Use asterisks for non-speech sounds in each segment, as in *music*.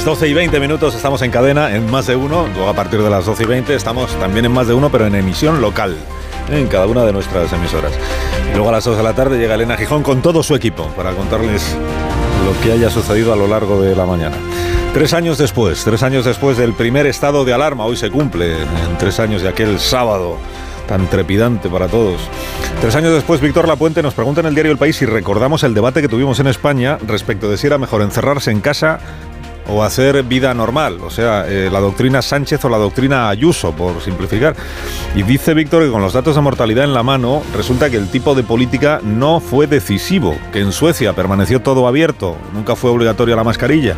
Las 12 y 20 minutos estamos en cadena en más de uno. Luego a partir de las 12 y 20 estamos también en más de uno, pero en emisión local en cada una de nuestras emisoras. Y luego a las 2 de la tarde llega Elena Gijón con todo su equipo para contarles lo que haya sucedido a lo largo de la mañana. Tres años después, tres años después del primer estado de alarma, hoy se cumple, en tres años de aquel sábado tan trepidante para todos. Tres años después, Víctor Lapuente nos pregunta en el diario El País si recordamos el debate que tuvimos en España respecto de si era mejor encerrarse en casa o hacer vida normal, o sea, eh, la doctrina Sánchez o la doctrina Ayuso, por simplificar. Y dice Víctor que con los datos de mortalidad en la mano, resulta que el tipo de política no fue decisivo, que en Suecia permaneció todo abierto, nunca fue obligatoria la mascarilla,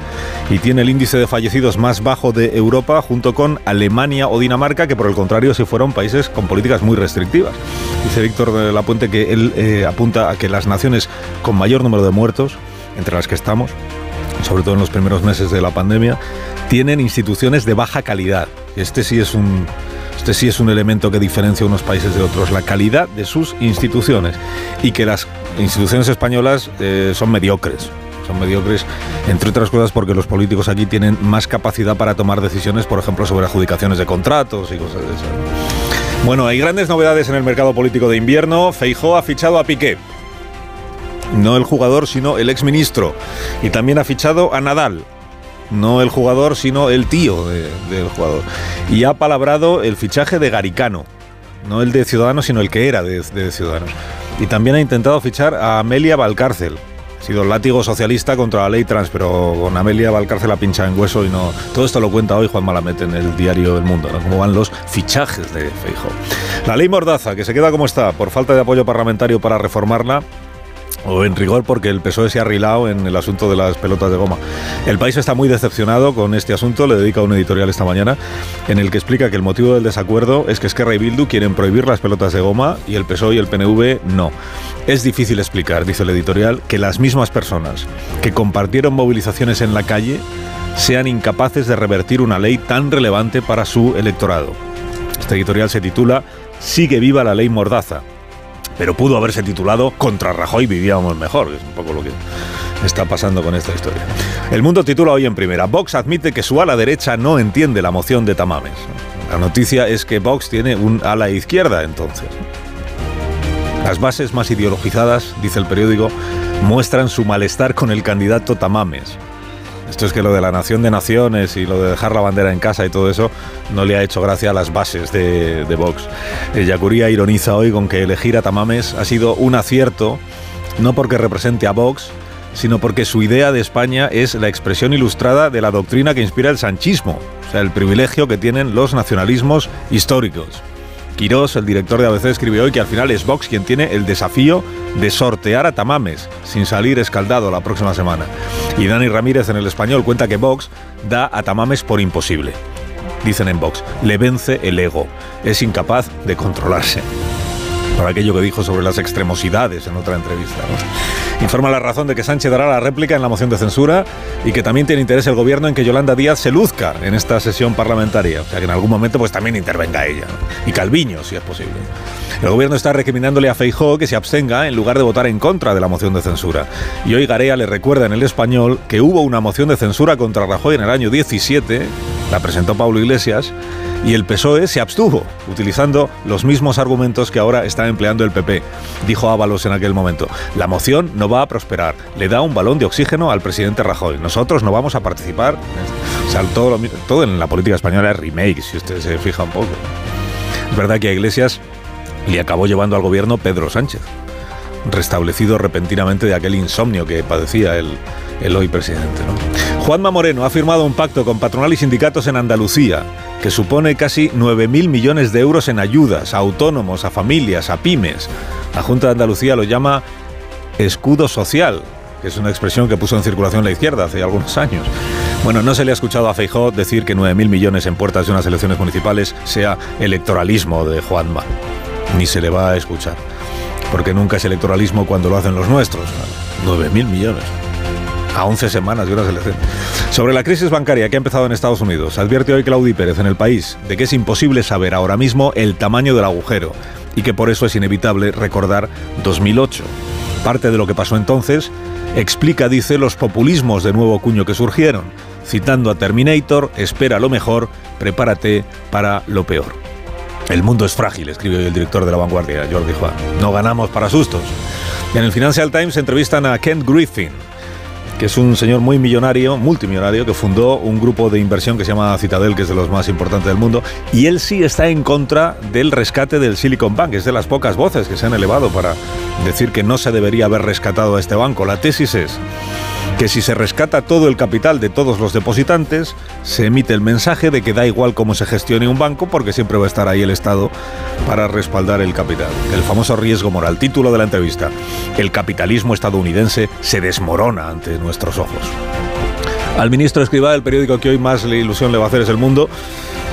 y tiene el índice de fallecidos más bajo de Europa, junto con Alemania o Dinamarca, que por el contrario sí fueron países con políticas muy restrictivas. Dice Víctor de la Puente que él eh, apunta a que las naciones con mayor número de muertos, entre las que estamos, sobre todo en los primeros meses de la pandemia, tienen instituciones de baja calidad. Este sí es un, este sí es un elemento que diferencia unos países de otros, la calidad de sus instituciones. Y que las instituciones españolas eh, son mediocres. Son mediocres, entre otras cosas, porque los políticos aquí tienen más capacidad para tomar decisiones, por ejemplo, sobre adjudicaciones de contratos y cosas de esas. Bueno, hay grandes novedades en el mercado político de invierno. Feijó ha fichado a Piqué no el jugador, sino el exministro. Y también ha fichado a Nadal. No el jugador, sino el tío de, del jugador. Y ha palabrado el fichaje de Garicano. No el de Ciudadanos, sino el que era de, de Ciudadanos. Y también ha intentado fichar a Amelia Valcárcel. Ha sido látigo socialista contra la ley trans, pero con Amelia Valcárcel la pincha en hueso y no. Todo esto lo cuenta hoy Juan Malamete en el diario El Mundo, ¿no? cómo van los fichajes de Feijo. La ley Mordaza, que se queda como está, por falta de apoyo parlamentario para reformarla, o en rigor porque el PSOE se ha rilado en el asunto de las pelotas de goma. El país está muy decepcionado con este asunto, le dedica un editorial esta mañana en el que explica que el motivo del desacuerdo es que Esquerra y Bildu quieren prohibir las pelotas de goma y el PSOE y el PNV no. Es difícil explicar, dice el editorial, que las mismas personas que compartieron movilizaciones en la calle sean incapaces de revertir una ley tan relevante para su electorado. Este editorial se titula Sigue viva la ley Mordaza pero pudo haberse titulado Contra Rajoy vivíamos mejor, que es un poco lo que está pasando con esta historia. El mundo titula hoy en primera, Vox admite que su ala derecha no entiende la moción de Tamames. La noticia es que Vox tiene un ala izquierda entonces. Las bases más ideologizadas, dice el periódico, muestran su malestar con el candidato Tamames. Esto es que lo de la nación de naciones y lo de dejar la bandera en casa y todo eso no le ha hecho gracia a las bases de, Vox. Eh, Yacuría ironiza hoy con que elegir a Tamames ha sido un acierto, no porque represente a Vox, sino porque su idea de España es la expresión ilustrada de la doctrina que inspira el sanchismo, o sea, el privilegio que tienen los nacionalismos históricos. Quirós, el director de ABC, escribió hoy que al final es Vox quien tiene el desafío de sortear a Tamames sin salir escaldado la próxima semana. Y Dani Ramírez en el español cuenta que Vox da a Tamames por imposible. Dicen en Vox, le vence el ego, es incapaz de controlarse por aquello que dijo sobre las extremosidades en otra entrevista. Informa la razón de que Sánchez dará la réplica en la moción de censura y que también tiene interés el gobierno en que Yolanda Díaz se luzca en esta sesión parlamentaria. O sea, que en algún momento pues también intervenga ella. Y Calviño, si es posible. El gobierno está recriminándole a Feijó que se abstenga en lugar de votar en contra de la moción de censura. Y hoy Garea le recuerda en el español que hubo una moción de censura contra Rajoy en el año 17, la presentó Pablo Iglesias, y el PSOE se abstuvo, utilizando los mismos argumentos que ahora está empleando el PP. Dijo Ábalos en aquel momento, la moción no va a prosperar, le da un balón de oxígeno al presidente Rajoy, nosotros no vamos a participar. Todo, lo, todo en la política española es remake, si usted se fija un poco. Es verdad que a Iglesias le acabó llevando al gobierno Pedro Sánchez, restablecido repentinamente de aquel insomnio que padecía el, hoy presidente. Juanma Moreno ha firmado un pacto con patronal y sindicatos en Andalucía que supone casi 9.000 millones de euros en ayudas a autónomos, a familias, a pymes. La Junta de Andalucía lo llama escudo social, que es una expresión que puso en circulación la izquierda hace algunos años. Bueno, no se le ha escuchado a Feijó decir que 9.000 millones en puertas de unas elecciones municipales sea electoralismo de Juanma. Ni se le va a escuchar. Porque nunca es electoralismo cuando lo hacen los nuestros. 9.000 millones. A 11 semanas de unas elecciones. Sobre la crisis bancaria que ha empezado en Estados Unidos, advierte hoy Claudi Pérez en el país de que es imposible saber ahora mismo el tamaño del agujero y que por eso es inevitable recordar 2008. Parte de lo que pasó entonces explica, dice, los populismos de nuevo cuño que surgieron. Citando a Terminator, espera lo mejor, prepárate para lo peor. El mundo es frágil, escribe hoy el director de la vanguardia, Jordi Juan. No ganamos para sustos. En el Financial Times entrevistan a Kent Griffin, es un señor muy millonario, multimillonario, que fundó un grupo de inversión que se llama Citadel, que es de los más importantes del mundo, y él sí está en contra del rescate del Silicon Bank, es de las pocas voces que se han elevado para decir que no se debería haber rescatado a este banco. La tesis es que si se rescata todo el capital de todos los depositantes, se emite el mensaje de que da igual cómo se gestione un banco porque siempre va a estar ahí el Estado para respaldar el capital. El famoso riesgo moral, título de la entrevista. El capitalismo estadounidense se desmorona ante nuestros ojos. Al ministro Escribá, el periódico que hoy más ilusión le va a hacer es El Mundo,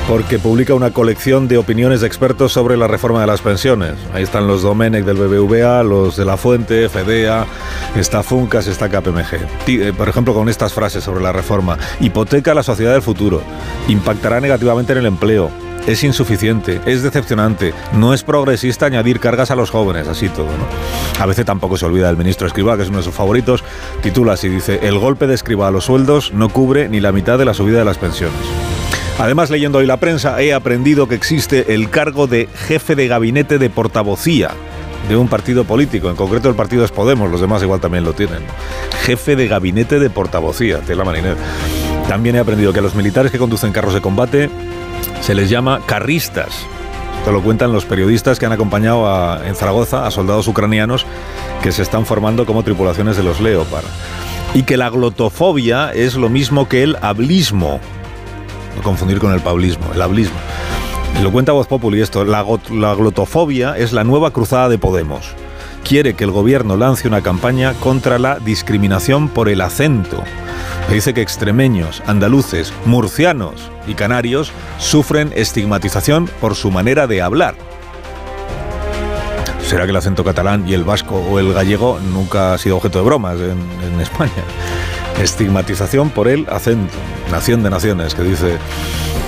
porque publica una colección de opiniones de expertos sobre la reforma de las pensiones. Ahí están los Domenech del BBVA, los de La Fuente, FEDEA, está Funcas, está KPMG. Eh, por ejemplo, con estas frases sobre la reforma. Hipoteca la sociedad del futuro. Impactará negativamente en el empleo. Es insuficiente, es decepcionante, no es progresista añadir cargas a los jóvenes, así todo. A veces tampoco se olvida del ministro Escribá, que es uno de sus favoritos, titula así, dice, el golpe de Escribá a los sueldos no cubre ni la mitad de la subida de las pensiones. Además, leyendo hoy la prensa, he aprendido que existe el cargo de jefe de gabinete de portavocía de un partido político, en concreto el partido es Podemos, los demás igual también lo tienen. Jefe de gabinete de portavocía, de la marinera. También he aprendido que a los militares que conducen carros de combate se les llama carristas. Esto lo cuentan los periodistas que han acompañado en Zaragoza a soldados ucranianos que se están formando como tripulaciones de los Leopard. Y que la glotofobia es lo mismo que el confundir con el paulismo, el hablismo. Lo cuenta Voz Populi esto, la, glotofobia es la nueva cruzada de Podemos. Quiere que el gobierno lance una campaña contra la discriminación por el acento. Dice que extremeños, andaluces, murcianos y canarios sufren estigmatización por su manera de hablar. ¿Será que el acento catalán y el vasco o el gallego nunca ha sido objeto de bromas en España? Estigmatización por el acento. Nación de naciones, que dice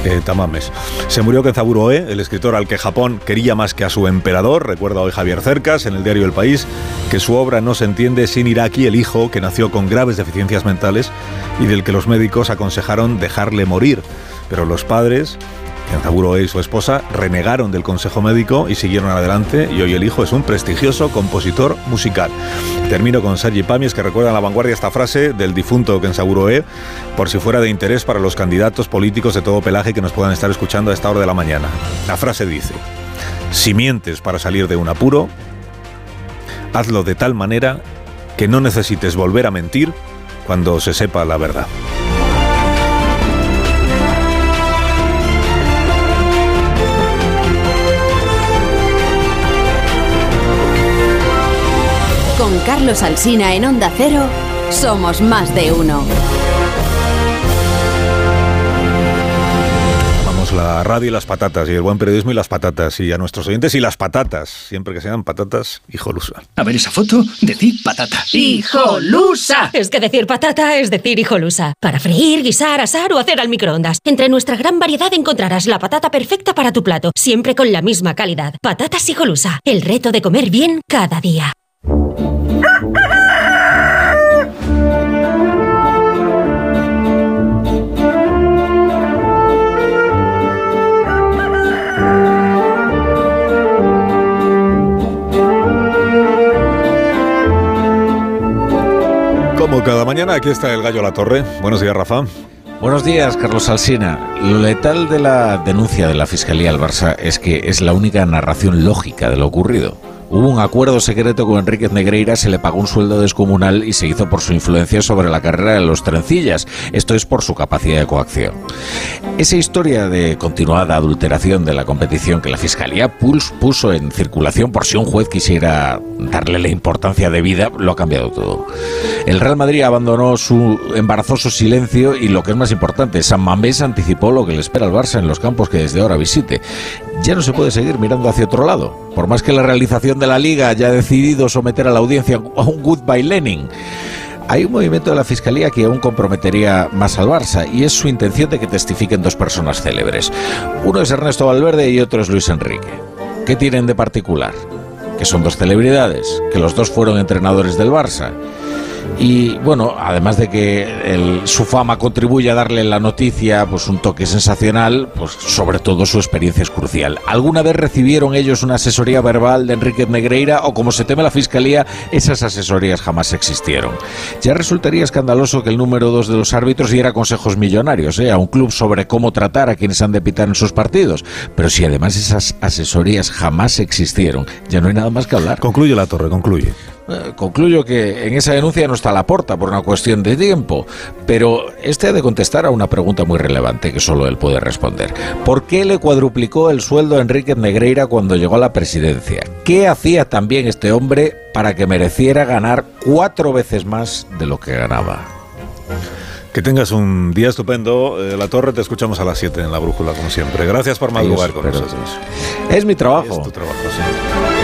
eh, Tamames. Se murió Kenzaburo Oe, el escritor al que Japón quería más que a su emperador. Recuerda hoy Javier Cercas en el diario El País que su obra no se entiende sin Iraki, el hijo que nació con graves deficiencias mentales y del que los médicos aconsejaron dejarle morir. Pero los padres Kenzaburo y su esposa renegaron del consejo médico y siguieron adelante y hoy el hijo es un prestigioso compositor musical. Termino con Sergi Pamies que recuerda en la vanguardia esta frase del difunto Kenzaburo E por si fuera de interés para los candidatos políticos de todo pelaje que nos puedan estar escuchando a esta hora de la mañana. La frase dice, si mientes para salir de un apuro, hazlo de tal manera que no necesites volver a mentir cuando se sepa la verdad. Carlos Alsina en Onda Cero, somos más de uno. Vamos, la radio y las patatas, y el buen periodismo y las patatas, y a nuestros oyentes y las patatas, siempre que sean patatas hijolusa. A ver esa foto, decir patata. ¡Hijolusa! Es que decir patata es decir hijolusa. Para freír, guisar, asar o hacer al microondas. Entre nuestra gran variedad encontrarás la patata perfecta para tu plato, siempre con la misma calidad. Patatas hijolusa, el reto de comer bien cada día. Como cada mañana, aquí está el gallo a la torre. Buenos días, Rafa. Buenos días, Carlos Alsina. Lo letal de la denuncia de la Fiscalía al Barça es que es la única narración lógica de lo ocurrido. Hubo un acuerdo secreto con Enríquez Negreira, se le pagó un sueldo descomunal y se hizo por su influencia sobre la carrera de los trencillas. Esto es por su capacidad de coacción. Esa historia de continuada adulteración de la competición que la Fiscalía Puls puso en circulación por si un juez quisiera darle la importancia de vida, lo ha cambiado todo. El Real Madrid abandonó su embarazoso silencio y lo que es más importante, San Mamés anticipó lo que le espera al Barça en los campos que desde ahora visite. Ya no se puede seguir mirando hacia otro lado, por más que la realización de la liga haya decidido someter a la audiencia a un goodbye Lenin. Hay un movimiento de la Fiscalía que aún comprometería más al Barça y es su intención de que testifiquen dos personas célebres. Uno es Ernesto Valverde y otro es Luis Enrique. ¿Qué tienen de particular? Que son dos celebridades, que los dos fueron entrenadores del Barça y bueno, además de que su fama contribuye a darle la noticia pues un toque sensacional, pues sobre todo su experiencia es crucial. ¿Alguna vez recibieron ellos una asesoría verbal de Enrique Negreira o como se teme la fiscalía, esas asesorías jamás existieron? Ya resultaría escandaloso que el número dos de los árbitros diera consejos millonarios ¿eh? a un club sobre cómo tratar a quienes han de pitar en sus partidos, pero si además esas asesorías jamás existieron, ya no hay nada más que hablar. Concluye la torre, concluye. Eh, concluyo que en esa denuncia no está la porta por una cuestión de tiempo, pero este ha de contestar a una pregunta muy relevante que solo él puede responder. ¿Por qué le cuadruplicó el sueldo a Enrique Negreira cuando llegó a la presidencia? ¿Qué hacía también este hombre para que mereciera ganar cuatro veces más de lo que ganaba? Que tengas un día estupendo. Eh, la Torre, te escuchamos a las 7 en la brújula, como siempre. Gracias por madrugar con nosotros. Es mi trabajo. Es tu trabajo, sí.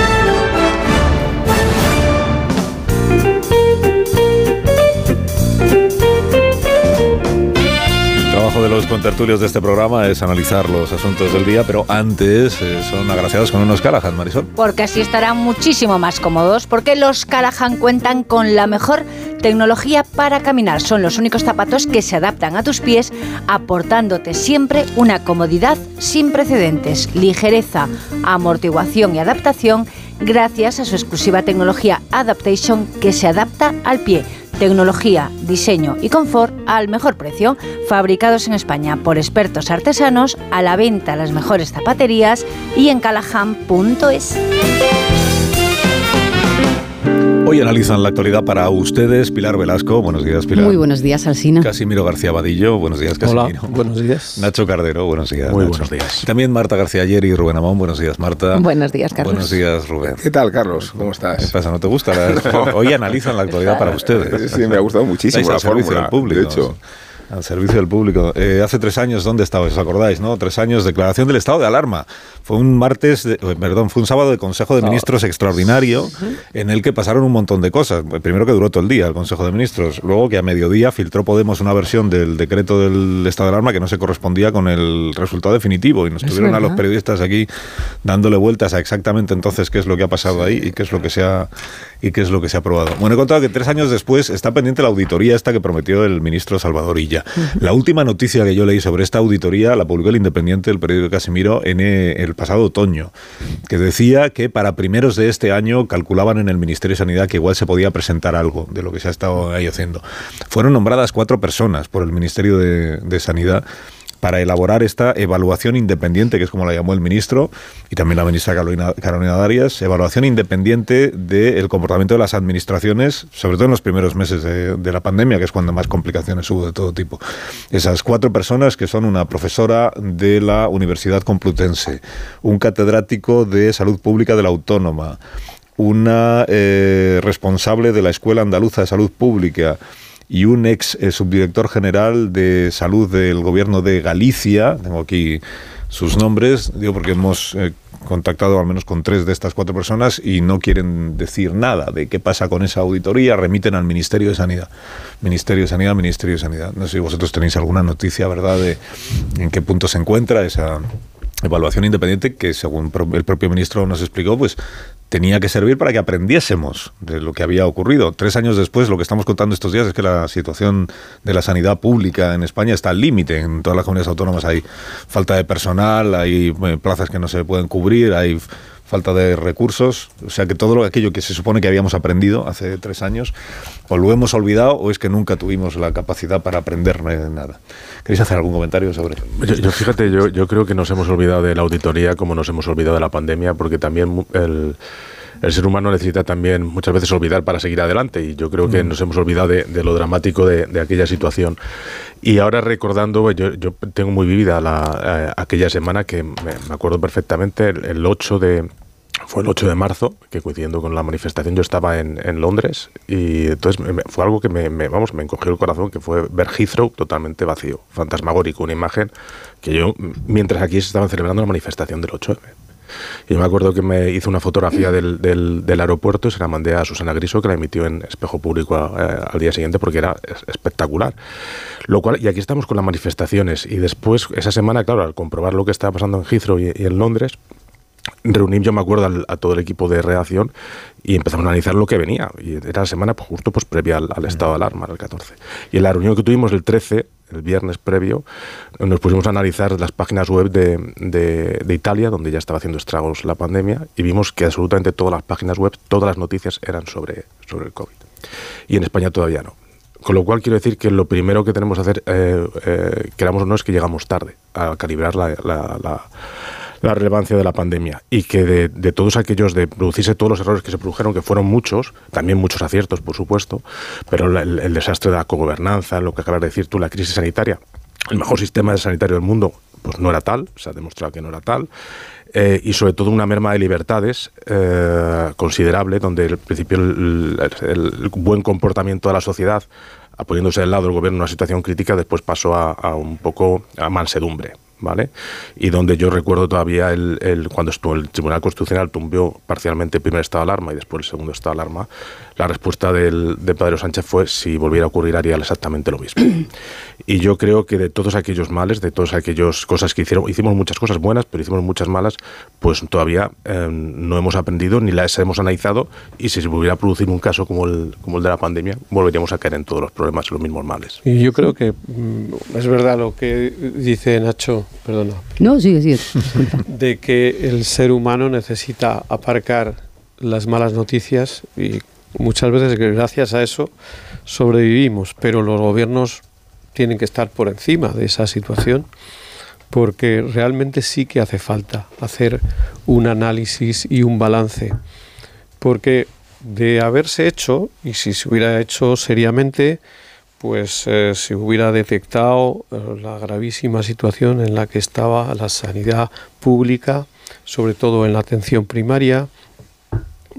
Trabajo de los contertulios de este programa es analizar los asuntos del día, pero antes eh, son agraciados con unos Callahan, Marisol. Porque así estarán muchísimo más cómodos, porque los Callahan cuentan con la mejor tecnología para caminar. Son los únicos zapatos que se adaptan a tus pies, aportándote siempre una comodidad sin precedentes, ligereza, amortiguación y adaptación gracias a su exclusiva tecnología Adaptation que se adapta al pie tecnología, diseño y confort al mejor precio, fabricados en España por expertos artesanos, a la venta las mejores zapaterías y en callahan.es. Hoy analizan la actualidad para ustedes Pilar Velasco. Buenos días, Pilar. Muy buenos días, Alsina. Casimiro García Vadillo. Buenos días, Casimiro. Hola, buenos días. Nacho Cardero. Buenos días. Muy buenos días. También Marta García Ayer y Rubén Amón. Buenos días, Marta. Buenos días, Carlos. Buenos días, Rubén. ¿Qué tal, Carlos? ¿Cómo estás? ¿Qué pasa? ¿No te gusta? *laughs* Hoy analizan la actualidad para ustedes. Sí, me ha gustado muchísimo la fórmula, público. De hecho al servicio del público. Eh, hace tres años, ¿dónde estabais? ¿Os acordáis? ¿No? Tres años, declaración del estado de alarma. Fue un martes, eh, perdón, fue un sábado de Consejo de Ministros extraordinario en el que pasaron un montón de cosas. Primero que duró todo el día el Consejo de Ministros. Luego que a mediodía filtró Podemos una versión del decreto del estado de alarma que no se correspondía con el resultado definitivo. Y nos tuvieron a los periodistas aquí dándole vueltas a exactamente entonces qué es lo que ha pasado ahí y qué es lo que se ha, y qué es lo que se ha aprobado. Bueno, he contado que tres años después está pendiente la auditoría esta que prometió el ministro Salvador Illa. La última noticia que yo leí sobre esta auditoría la publicó el Independiente, el periódico Casimiro, en eh, el pasado otoño, que decía que para primeros de este año calculaban en el Ministerio de Sanidad que igual se podía presentar algo de lo que se ha estado ahí haciendo. Fueron nombradas cuatro personas por el Ministerio de Sanidad para elaborar esta evaluación independiente, que es como la llamó el ministro, y también la ministra Carolina, Darias, evaluación independiente del comportamiento de las administraciones, sobre todo en los primeros meses de, de, la pandemia, que es cuando más complicaciones hubo de todo tipo. Esas cuatro personas que son una profesora de la Universidad Complutense, un catedrático de salud pública de la Autónoma, una eh, responsable de la Escuela Andaluza de Salud Pública, y un ex eh, subdirector general de salud del gobierno de Galicia. Tengo aquí sus nombres, digo porque hemos eh, contactado al menos con tres de estas cuatro personas y no quieren decir nada de qué pasa con esa auditoría, remiten al Ministerio de Sanidad. Ministerio de Sanidad, Ministerio de Sanidad. No sé si vosotros tenéis alguna noticia, ¿verdad?, de en qué punto se encuentra esa evaluación independiente que, según el propio ministro nos explicó, pues tenía que servir para que aprendiésemos de lo que había ocurrido. Tres años después, lo que estamos contando estos días es que la situación de la sanidad pública en España está al límite. En todas las comunidades autónomas hay falta de personal, hay eh, plazas que no se pueden cubrir, hay falta de recursos, o sea que todo lo, aquello que se supone que habíamos aprendido hace tres años, o lo hemos olvidado o es que nunca tuvimos la capacidad para aprender nada. ¿Queréis hacer algún comentario sobre yo, yo fíjate, yo creo que nos hemos olvidado de la auditoría como nos hemos olvidado de la pandemia, porque también el el ser humano necesita también muchas veces olvidar para seguir adelante y yo creo que mm. nos hemos olvidado de, lo dramático de, aquella situación. Y ahora recordando, yo, yo tengo muy vivida la, eh, aquella semana que me, acuerdo perfectamente, el, 8 de... Fue el 8 de marzo, que coincidiendo con la manifestación yo estaba en, en Londres y entonces fue algo que me, vamos, me encogió el corazón, que fue ver Heathrow totalmente vacío, fantasmagórico, una imagen que yo, mientras aquí se estaban celebrando la manifestación del 8 y yo me acuerdo que me hizo una fotografía del, del, aeropuerto y se la mandé a Susana Griso, que la emitió en espejo público eh, al día siguiente porque era espectacular. Lo cual, y aquí estamos con las manifestaciones. Y después, esa semana, claro, al comprobar lo que estaba pasando en Heathrow y, en Londres, reuní, yo me acuerdo, a todo el equipo de redacción y empezamos a analizar lo que venía. Y era la semana pues, justo pues, previa al, estado de alarma, el 14. Y en la reunión que tuvimos el 13, el viernes previo, nos pusimos a analizar las páginas web de, de, Italia, donde ya estaba haciendo estragos la pandemia, y vimos que absolutamente todas las páginas web, todas las noticias eran sobre, sobre el COVID. Y en España todavía no. Con lo cual quiero decir que lo primero que tenemos que hacer, eh, eh, queramos o no, es que llegamos tarde a calibrar la, la la relevancia de la pandemia y que de, todos aquellos, de producirse todos los errores que se produjeron, que fueron muchos, también muchos aciertos, por supuesto, pero el, desastre de la cogobernanza, lo que acabas de decir tú, la crisis sanitaria, el mejor sistema sanitario del mundo, pues no era tal, se ha demostrado que no era tal. Eh, y sobre todo una merma de libertades eh, considerable, donde el principio el, buen comportamiento de la sociedad, apoyándose del lado del gobierno en una situación crítica, después pasó a, a un poco a mansedumbre. ¿Vale? Y donde yo recuerdo todavía el, el, cuando estuvo el Tribunal Constitucional tumbió parcialmente el primer estado de alarma y después el segundo estado de alarma, la respuesta del, de Pedro Sánchez fue si volviera a ocurrir haría exactamente lo mismo. y yo creo que de todos aquellos males, de todas aquellas cosas que hicieron, hicimos muchas cosas buenas, pero hicimos muchas malas, pues todavía eh, no hemos aprendido ni las hemos analizado y si se volviera a producir un caso como el, como el de la pandemia, volveríamos a caer en todos los problemas y los mismos males. Y yo creo que mm, es verdad lo que dice Nacho, perdona. No, sigue, sigue. *laughs* de que el ser humano necesita aparcar las malas noticias y Muchas veces gracias a eso sobrevivimos, pero los gobiernos tienen que estar por encima de esa situación porque realmente sí que hace falta hacer un análisis y un balance. Porque de haberse hecho, y si se hubiera hecho seriamente, pues eh, se hubiera detectado eh, la gravísima situación en la que estaba la sanidad pública, sobre todo en la atención primaria,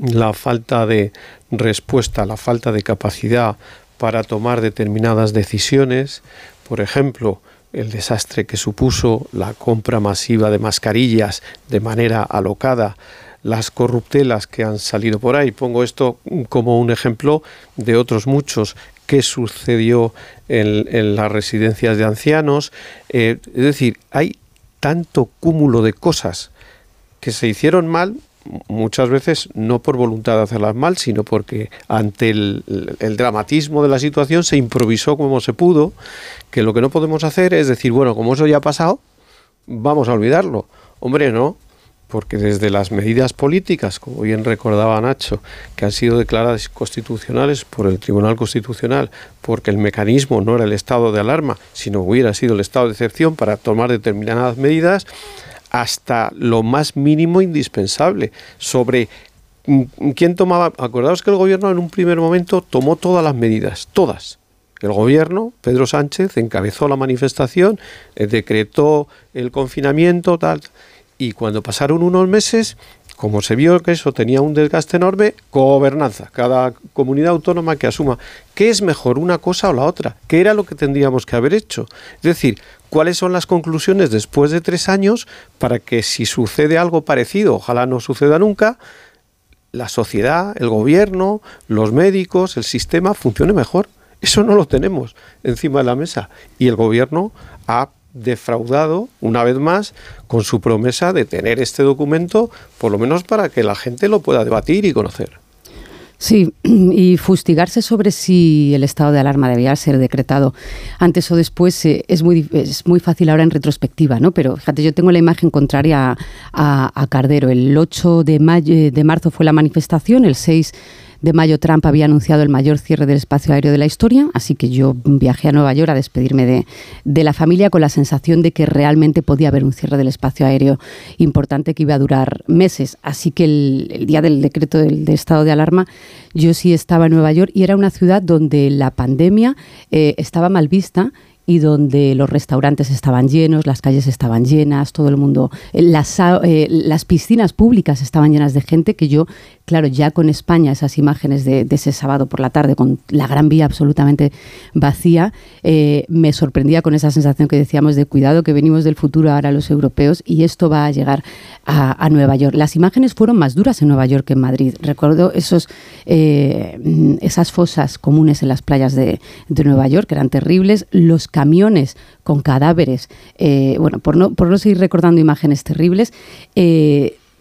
la falta de respuesta, la falta de capacidad para tomar determinadas decisiones, por ejemplo, el desastre que supuso la compra masiva de mascarillas de manera alocada, las corruptelas que han salido por ahí. Pongo esto como un ejemplo de otros muchos que sucedió en, las residencias de ancianos. Eh, es decir, hay tanto cúmulo de cosas que se hicieron mal muchas veces no por voluntad de hacerlas mal, sino porque ante el, dramatismo de la situación se improvisó como se pudo, que lo que no podemos hacer es decir, bueno, como eso ya ha pasado, vamos a olvidarlo. Hombre, no, porque desde las medidas políticas, como bien recordaba Nacho, que han sido declaradas constitucionales por el Tribunal Constitucional, porque el mecanismo no era el estado de alarma, sino hubiera sido el estado de excepción para tomar determinadas medidas, hasta lo más mínimo indispensable sobre mm, quién tomaba. Acordaos que el gobierno en un primer momento tomó todas las medidas, todas. El gobierno, Pedro Sánchez, encabezó la manifestación, eh, decretó el confinamiento, tal. Y cuando pasaron unos meses, como se vio que eso tenía un desgaste enorme, gobernanza, cada comunidad autónoma que asuma qué es mejor una cosa o la otra, qué era lo que tendríamos que haber hecho. Es decir, cuáles son las conclusiones después de tres años para que si sucede algo parecido, ojalá no suceda nunca, la sociedad, el gobierno, los médicos, el sistema funcione mejor. Eso no lo tenemos encima de la mesa. Y el gobierno ha defraudado una vez más con su promesa de tener este documento, por lo menos para que la gente lo pueda debatir y conocer. Sí, *clears throat* y fustigarse sobre si el estado de alarma debía ser decretado antes o después eh, es, muy, es muy fácil ahora en retrospectiva, ¿no? Pero fíjate, yo tengo la imagen contraria a, Cardero. El 8 de, mayo, de marzo fue la manifestación, el 6 de mayo Trump había anunciado el mayor cierre del espacio aéreo de la historia, así que yo viajé a Nueva York a despedirme de, de la familia con la sensación de que realmente podía haber un cierre del espacio aéreo importante que iba a durar meses. Así que el, día del decreto del, estado de alarma, yo sí estaba en Nueva York y era una ciudad donde la pandemia eh, estaba mal vista y donde los restaurantes estaban llenos, las calles estaban llenas, todo el mundo, eh, las, eh, las piscinas públicas estaban llenas de gente que yo claro, ya con España, esas imágenes de, ese sábado por la tarde, con la Gran Vía absolutamente vacía, eh, me sorprendía con esa sensación que decíamos de cuidado, que venimos del futuro ahora los europeos y esto va a llegar a, Nueva York. Las imágenes fueron más duras en Nueva York que en Madrid. Recuerdo esos, eh, esas fosas comunes en las playas de, Nueva York, que eran terribles, los camiones con cadáveres, eh, bueno, por no, por no seguir recordando imágenes terribles,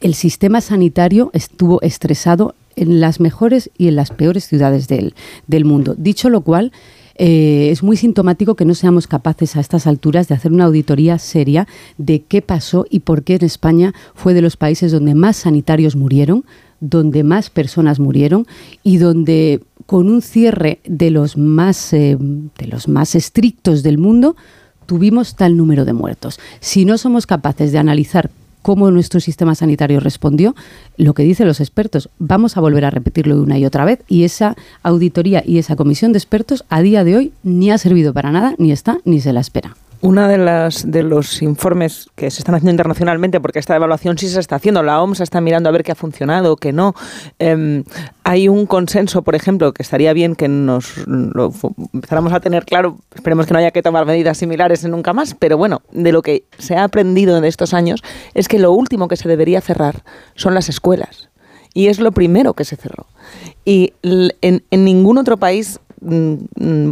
el sistema sanitario estuvo estresado en las mejores y en las peores ciudades del, mundo. Dicho lo cual, eh, es muy sintomático que no seamos capaces a estas alturas de hacer una auditoría seria de qué pasó y por qué en España fue de los países donde más sanitarios murieron, donde más personas murieron y donde con un cierre de los más, eh, de los más estrictos del mundo tuvimos tal número de muertos. Si no somos capaces de analizar cómo nuestro sistema sanitario respondió, lo que dicen los expertos, vamos a volver a repetirlo una y otra vez y esa auditoría y esa comisión de expertos a día de hoy ni ha servido para nada, ni está, ni se la espera. Una de las de los informes que se están haciendo internacionalmente, porque esta evaluación sí se está haciendo, la OMS está mirando a ver qué ha funcionado, qué no. Em, hay un consenso, por ejemplo, que estaría bien que nos lo empezáramos a tener claro. Esperemos que no haya que tomar medidas similares nunca más, pero bueno, de lo que se ha aprendido en estos años es que lo último que se debería cerrar son las escuelas. Y es lo primero que se cerró. Y en, en ningún otro país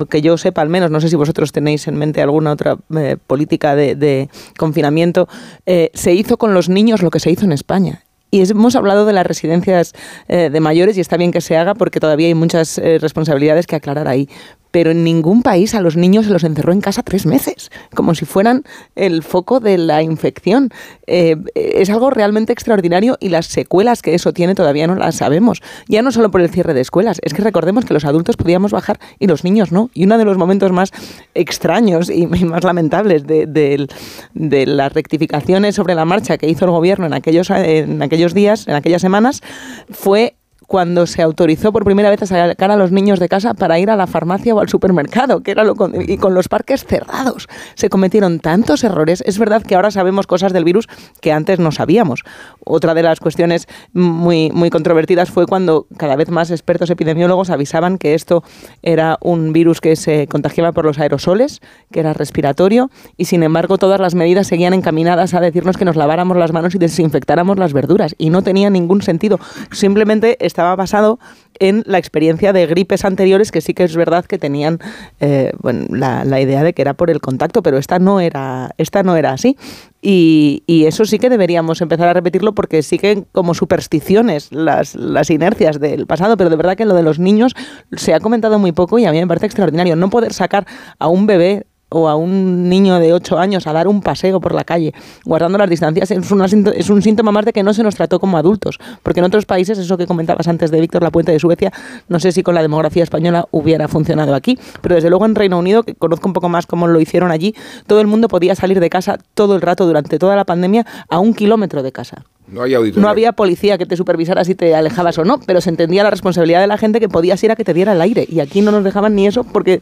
que yo sepa al menos, no sé si vosotros tenéis en mente alguna otra eh, política de, confinamiento, eh, se hizo con los niños lo que se hizo en España. Y hemos hablado de las residencias eh, de mayores y está bien que se haga porque todavía hay muchas responsabilidades que aclarar ahí pero en ningún país a los niños se los encerró en casa tres meses, como si fueran el foco de la infección. Eh, es algo realmente extraordinario y las secuelas que eso tiene todavía no las sabemos. Ya no solo por el cierre de escuelas, es que recordemos que los adultos podíamos bajar y los niños no. Y uno de los momentos más extraños y más lamentables de, las rectificaciones sobre la marcha que hizo el gobierno en aquellos, en aquellos días, en aquellas semanas, fue cuando se autorizó por primera vez a sacar a los niños de casa para ir a la farmacia o al supermercado, que era lo con, y con los parques cerrados. Se cometieron tantos errores. Es verdad que ahora sabemos cosas del virus que antes no sabíamos. Otra de las cuestiones muy, muy controvertidas fue cuando cada vez más expertos epidemiólogos avisaban que esto era un virus que se contagiaba por los aerosoles, que era respiratorio, y sin embargo todas las medidas seguían encaminadas a decirnos que nos laváramos las manos y desinfectáramos las verduras. Y no tenía ningún sentido. Simplemente estaba basado en la experiencia de gripes anteriores que sí que es verdad que tenían eh, la, idea de que era por el contacto, pero esta no era, esta no era así. Y, eso sí que deberíamos empezar a repetirlo porque siguen como supersticiones las, las inercias del pasado, pero de verdad que lo de los niños se ha comentado muy poco y a mí me parece extraordinario. No poder sacar a un bebé o a un niño de 8 años a dar un paseo por la calle, guardando las distancias, es, es un síntoma más de que no se nos trató como adultos. Porque en otros países, eso que comentabas antes de Víctor La Puente de Suecia, no sé si con la demografía española hubiera funcionado aquí, pero desde luego en Reino Unido, que conozco un poco más cómo lo hicieron allí, todo el mundo podía salir de casa todo el rato durante toda la pandemia a un kilómetro de casa. No, hay no había policía que te supervisara si te alejabas o no, pero se entendía la responsabilidad de la gente que podías ir a que te diera el aire. Y aquí no nos dejaban ni eso porque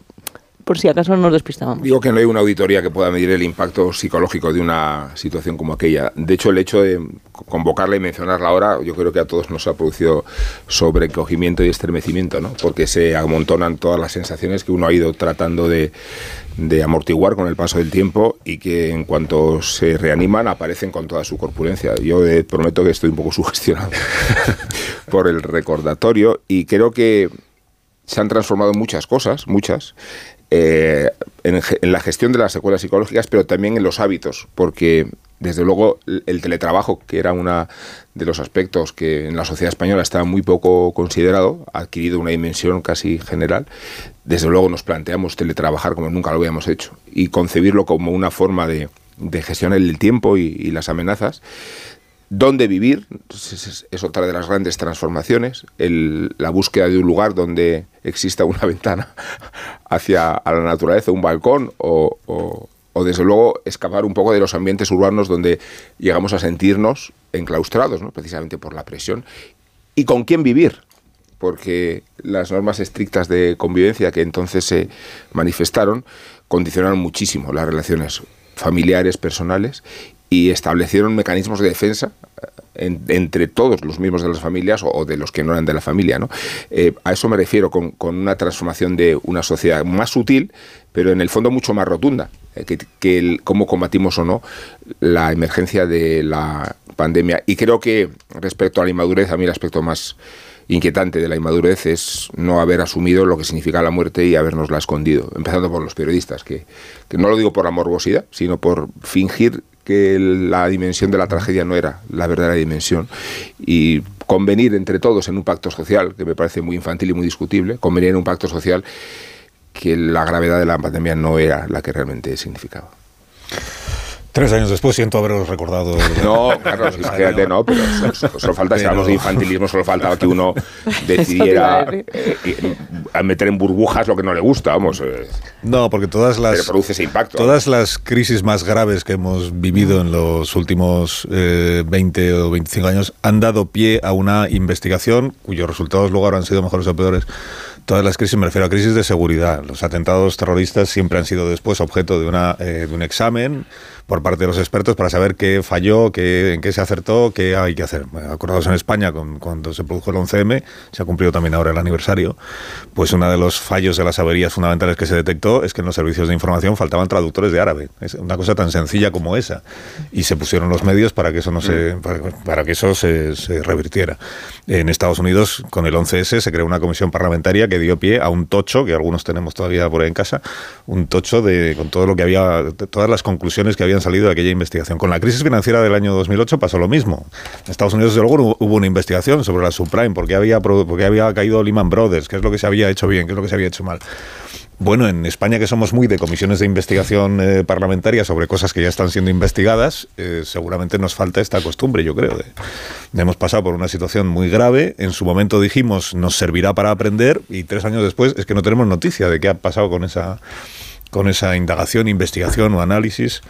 por si acaso nos despistábamos. Digo que no hay una auditoría que pueda medir el impacto psicológico de una situación como aquella. De hecho, el hecho de convocarla y mencionarla ahora, yo creo que a todos nos ha producido sobrecogimiento y estremecimiento, ¿no? Porque se amontonan todas las sensaciones que uno ha ido tratando de, amortiguar con el paso del tiempo y que en cuanto se reaniman aparecen con toda su corpulencia. Yo eh, prometo que estoy un poco *laughs* sugestionado *laughs* por el recordatorio y creo que se han transformado muchas cosas, muchas, eh, en, la gestión de las secuelas psicológicas, pero también en los hábitos, porque desde luego el teletrabajo, que era uno de los aspectos que en la sociedad española estaba muy poco considerado, ha adquirido una dimensión casi general. Desde luego nos planteamos teletrabajar como nunca lo habíamos hecho y concebirlo como una forma de, de gestionar el tiempo y las amenazas dónde vivir, es, otra de las grandes transformaciones, la búsqueda de un lugar donde exista una *laughs* ventana hacia la naturaleza, un balcón o, o, desde luego escapar un poco de los ambientes urbanos donde llegamos a sentirnos enclaustrados, ¿no? precisamente por la presión, y con quién vivir, porque las normas estrictas de convivencia que entonces se manifestaron condicionaron muchísimo las relaciones familiares, personales, y establecieron mecanismos de defensa eh, entre todos los miembros de las familias o, de los que no eran de la familia. ¿no? Eh, a eso me refiero con, una transformación de una sociedad más sutil, pero en el fondo mucho más rotunda, eh, que, cómo combatimos o no la emergencia de la pandemia. Y creo que respecto a la inmadurez, a mí el aspecto más inquietante de la inmadurez es no haber asumido lo que significa la muerte y habernosla escondido, empezando por los periodistas, que, no lo digo por la sino por fingir que la dimensión de la tragedia no era la verdadera dimensión y convenir entre todos en un pacto social, que me parece muy infantil y muy discutible, convenir en un pacto social que la gravedad de la pandemia no era la que realmente significaba. Tres años después siento haberos recordado. *laughs* No, *laughs* Carlos, fíjate, no, pero solo, falta, si hablamos de infantilismo, solo faltaba que uno *laughs* decidiera eh, eh, meter en burbujas lo que no le gusta, vamos. Eh. No, porque todas las. Pero produce ese impacto. Todas las crisis más graves que hemos vivido en los últimos 20 o 25 años han dado pie a una investigación cuyos resultados luego han sido mejores o peores todas las crisis, me refiero a crisis de seguridad. Los atentados terroristas siempre han sido después objeto de, una, de un examen por parte de los expertos para saber qué falló, qué, en qué se acertó, qué hay que hacer. Acordados en España, con, cuando se produjo el 11M, se ha cumplido también ahora el aniversario, pues uno de los fallos de las averías fundamentales que se detectó es que en los servicios de información faltaban traductores de árabe. Es una cosa tan sencilla como esa. Y se pusieron los medios para que eso no se, mm. para, que eso se, se revirtiera. En Estados Unidos, con el 11S, se creó una comisión parlamentaria que dio pie a un tocho, que algunos tenemos todavía por ahí en casa, un tocho de, con todo lo que había, todas las conclusiones que había salido de aquella investigación. Con la crisis financiera del año 2008 pasó lo mismo. En Estados Unidos, desde luego, hubo una investigación sobre la subprime, porque había, porque había caído Lehman Brothers, qué es lo que se había hecho bien, qué es lo que se había hecho mal. Bueno, en España que somos muy de comisiones de investigación eh, parlamentaria sobre cosas que ya están siendo investigadas, eh, seguramente nos falta esta costumbre, yo creo. hemos pasado por una situación muy grave, en su momento dijimos nos servirá para aprender y tres años después es que no tenemos noticia de qué ha pasado con esa, con esa indagación, investigación o análisis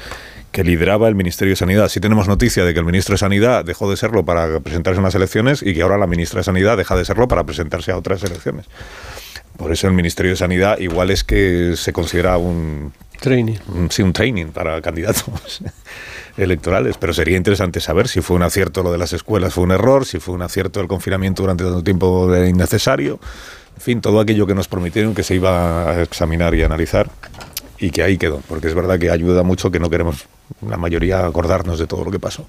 que lideraba el Ministerio de Sanidad. Sí tenemos noticia de que el ministro de Sanidad dejó de serlo para presentarse a unas elecciones y que ahora la ministra de Sanidad deja de serlo para presentarse a otras elecciones. Por eso el Ministerio de Sanidad igual es que se considera un... Training. sí, un training para candidatos *laughs* electorales, pero sería interesante saber si fue un acierto lo de las escuelas, fue un error, si fue un acierto el confinamiento durante tanto tiempo innecesario, en fin, todo aquello que nos prometieron que se iba a examinar y analizar y que ahí quedó, porque es verdad que ayuda mucho que no queremos la mayoría acordarnos de todo lo que pasó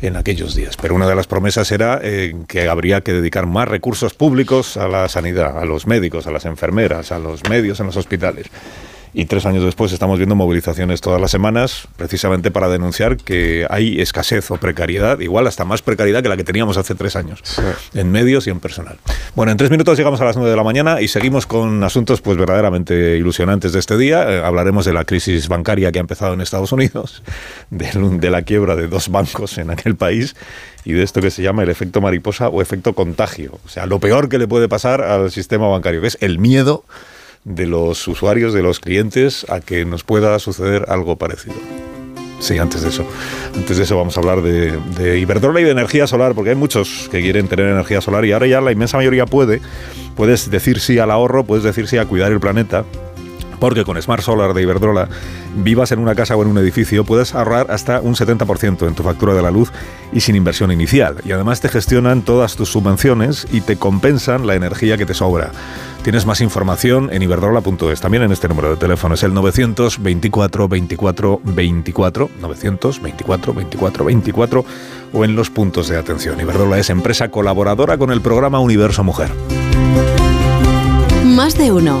en aquellos días. Pero una de las promesas era eh, que habría que dedicar más recursos públicos a la sanidad, a los médicos, a las enfermeras, a los medios en los hospitales y tres años después estamos viendo movilizaciones todas las semanas precisamente para denunciar que hay escasez o precariedad, igual hasta más precariedad que la que teníamos hace tres años, en medios y en personal. Bueno, en tres minutos llegamos a las nueve de la mañana y seguimos con asuntos pues verdaderamente ilusionantes de este día. Eh, hablaremos de la crisis bancaria que ha empezado en Estados Unidos, *laughs* de, de la quiebra de dos bancos en aquel país y de esto que se llama el efecto mariposa o efecto contagio. O sea, lo peor que le puede pasar al sistema bancario, que es el miedo de los usuarios, de los clientes, a que nos pueda suceder algo parecido. Sí, antes de eso. Antes de eso vamos a hablar de, de, y de energía solar, porque hay muchos que quieren tener energía solar y ahora ya la inmensa mayoría puede. Puedes decir sí al ahorro, puedes decir sí a cuidar el planeta, porque con Smart Solar de Iberdrola, vivas en una casa o en un edificio, puedes ahorrar hasta un 70% en tu factura de la luz y sin inversión inicial. Y además te gestionan todas tus subvenciones y te compensan la energía que te sobra. Tienes más información en iberdrola.es, también en este número de teléfono, es el 924 24 24, 924 24 24 o en los puntos de atención. Iberdrola es empresa colaboradora con el programa Universo Mujer. Más de uno.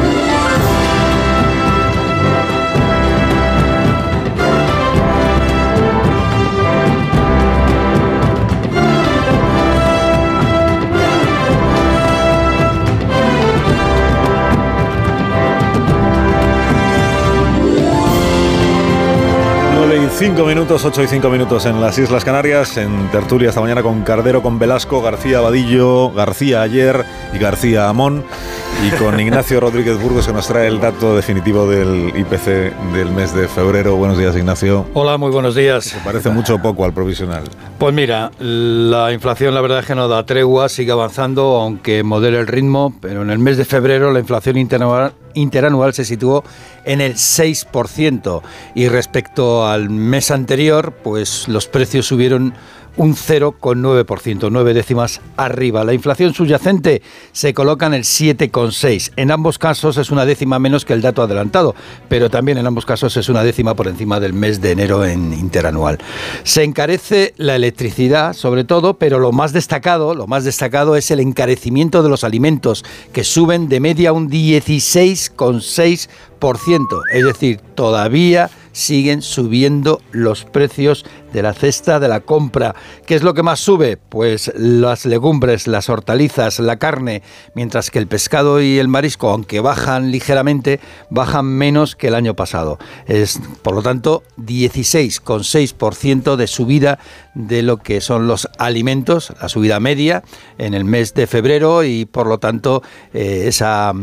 5 minutos, 8 y 5 minutos en las Islas Canarias, en tertulia esta mañana con Cardero, con Velasco, García Vadillo, García ayer y García Amón, y con *laughs* Ignacio Rodríguez Burgos que nos trae el dato definitivo del IPC del mes de febrero. Buenos días, Ignacio. Hola, muy buenos días. Se parece mucho o poco al provisional. Pues mira, la inflación la verdad es que no da tregua, sigue avanzando, aunque modele el ritmo, pero en el mes de febrero la inflación interanual, interanual se situó en el 6% y respecto al mes anterior, pues los precios subieron un 0,9%, nueve décimas arriba. La inflación subyacente se coloca en el 7,6%. En ambos casos es una décima menos que el dato adelantado, pero también en ambos casos es una décima por encima del mes de enero en interanual. Se encarece la electricidad, sobre todo, pero lo más destacado, lo más destacado es el encarecimiento de los alimentos, que suben de media un 16,6%. Es decir, todavía siguen subiendo los precios de la cesta de la compra. ¿Qué es lo que más sube? Pues las legumbres, las hortalizas, la carne, mientras que el pescado y el marisco, aunque bajan ligeramente, bajan menos que el año pasado. Es, por lo tanto, 16,6% de subida de lo que son los alimentos, la subida media en el mes de febrero y, por lo tanto, eh, esa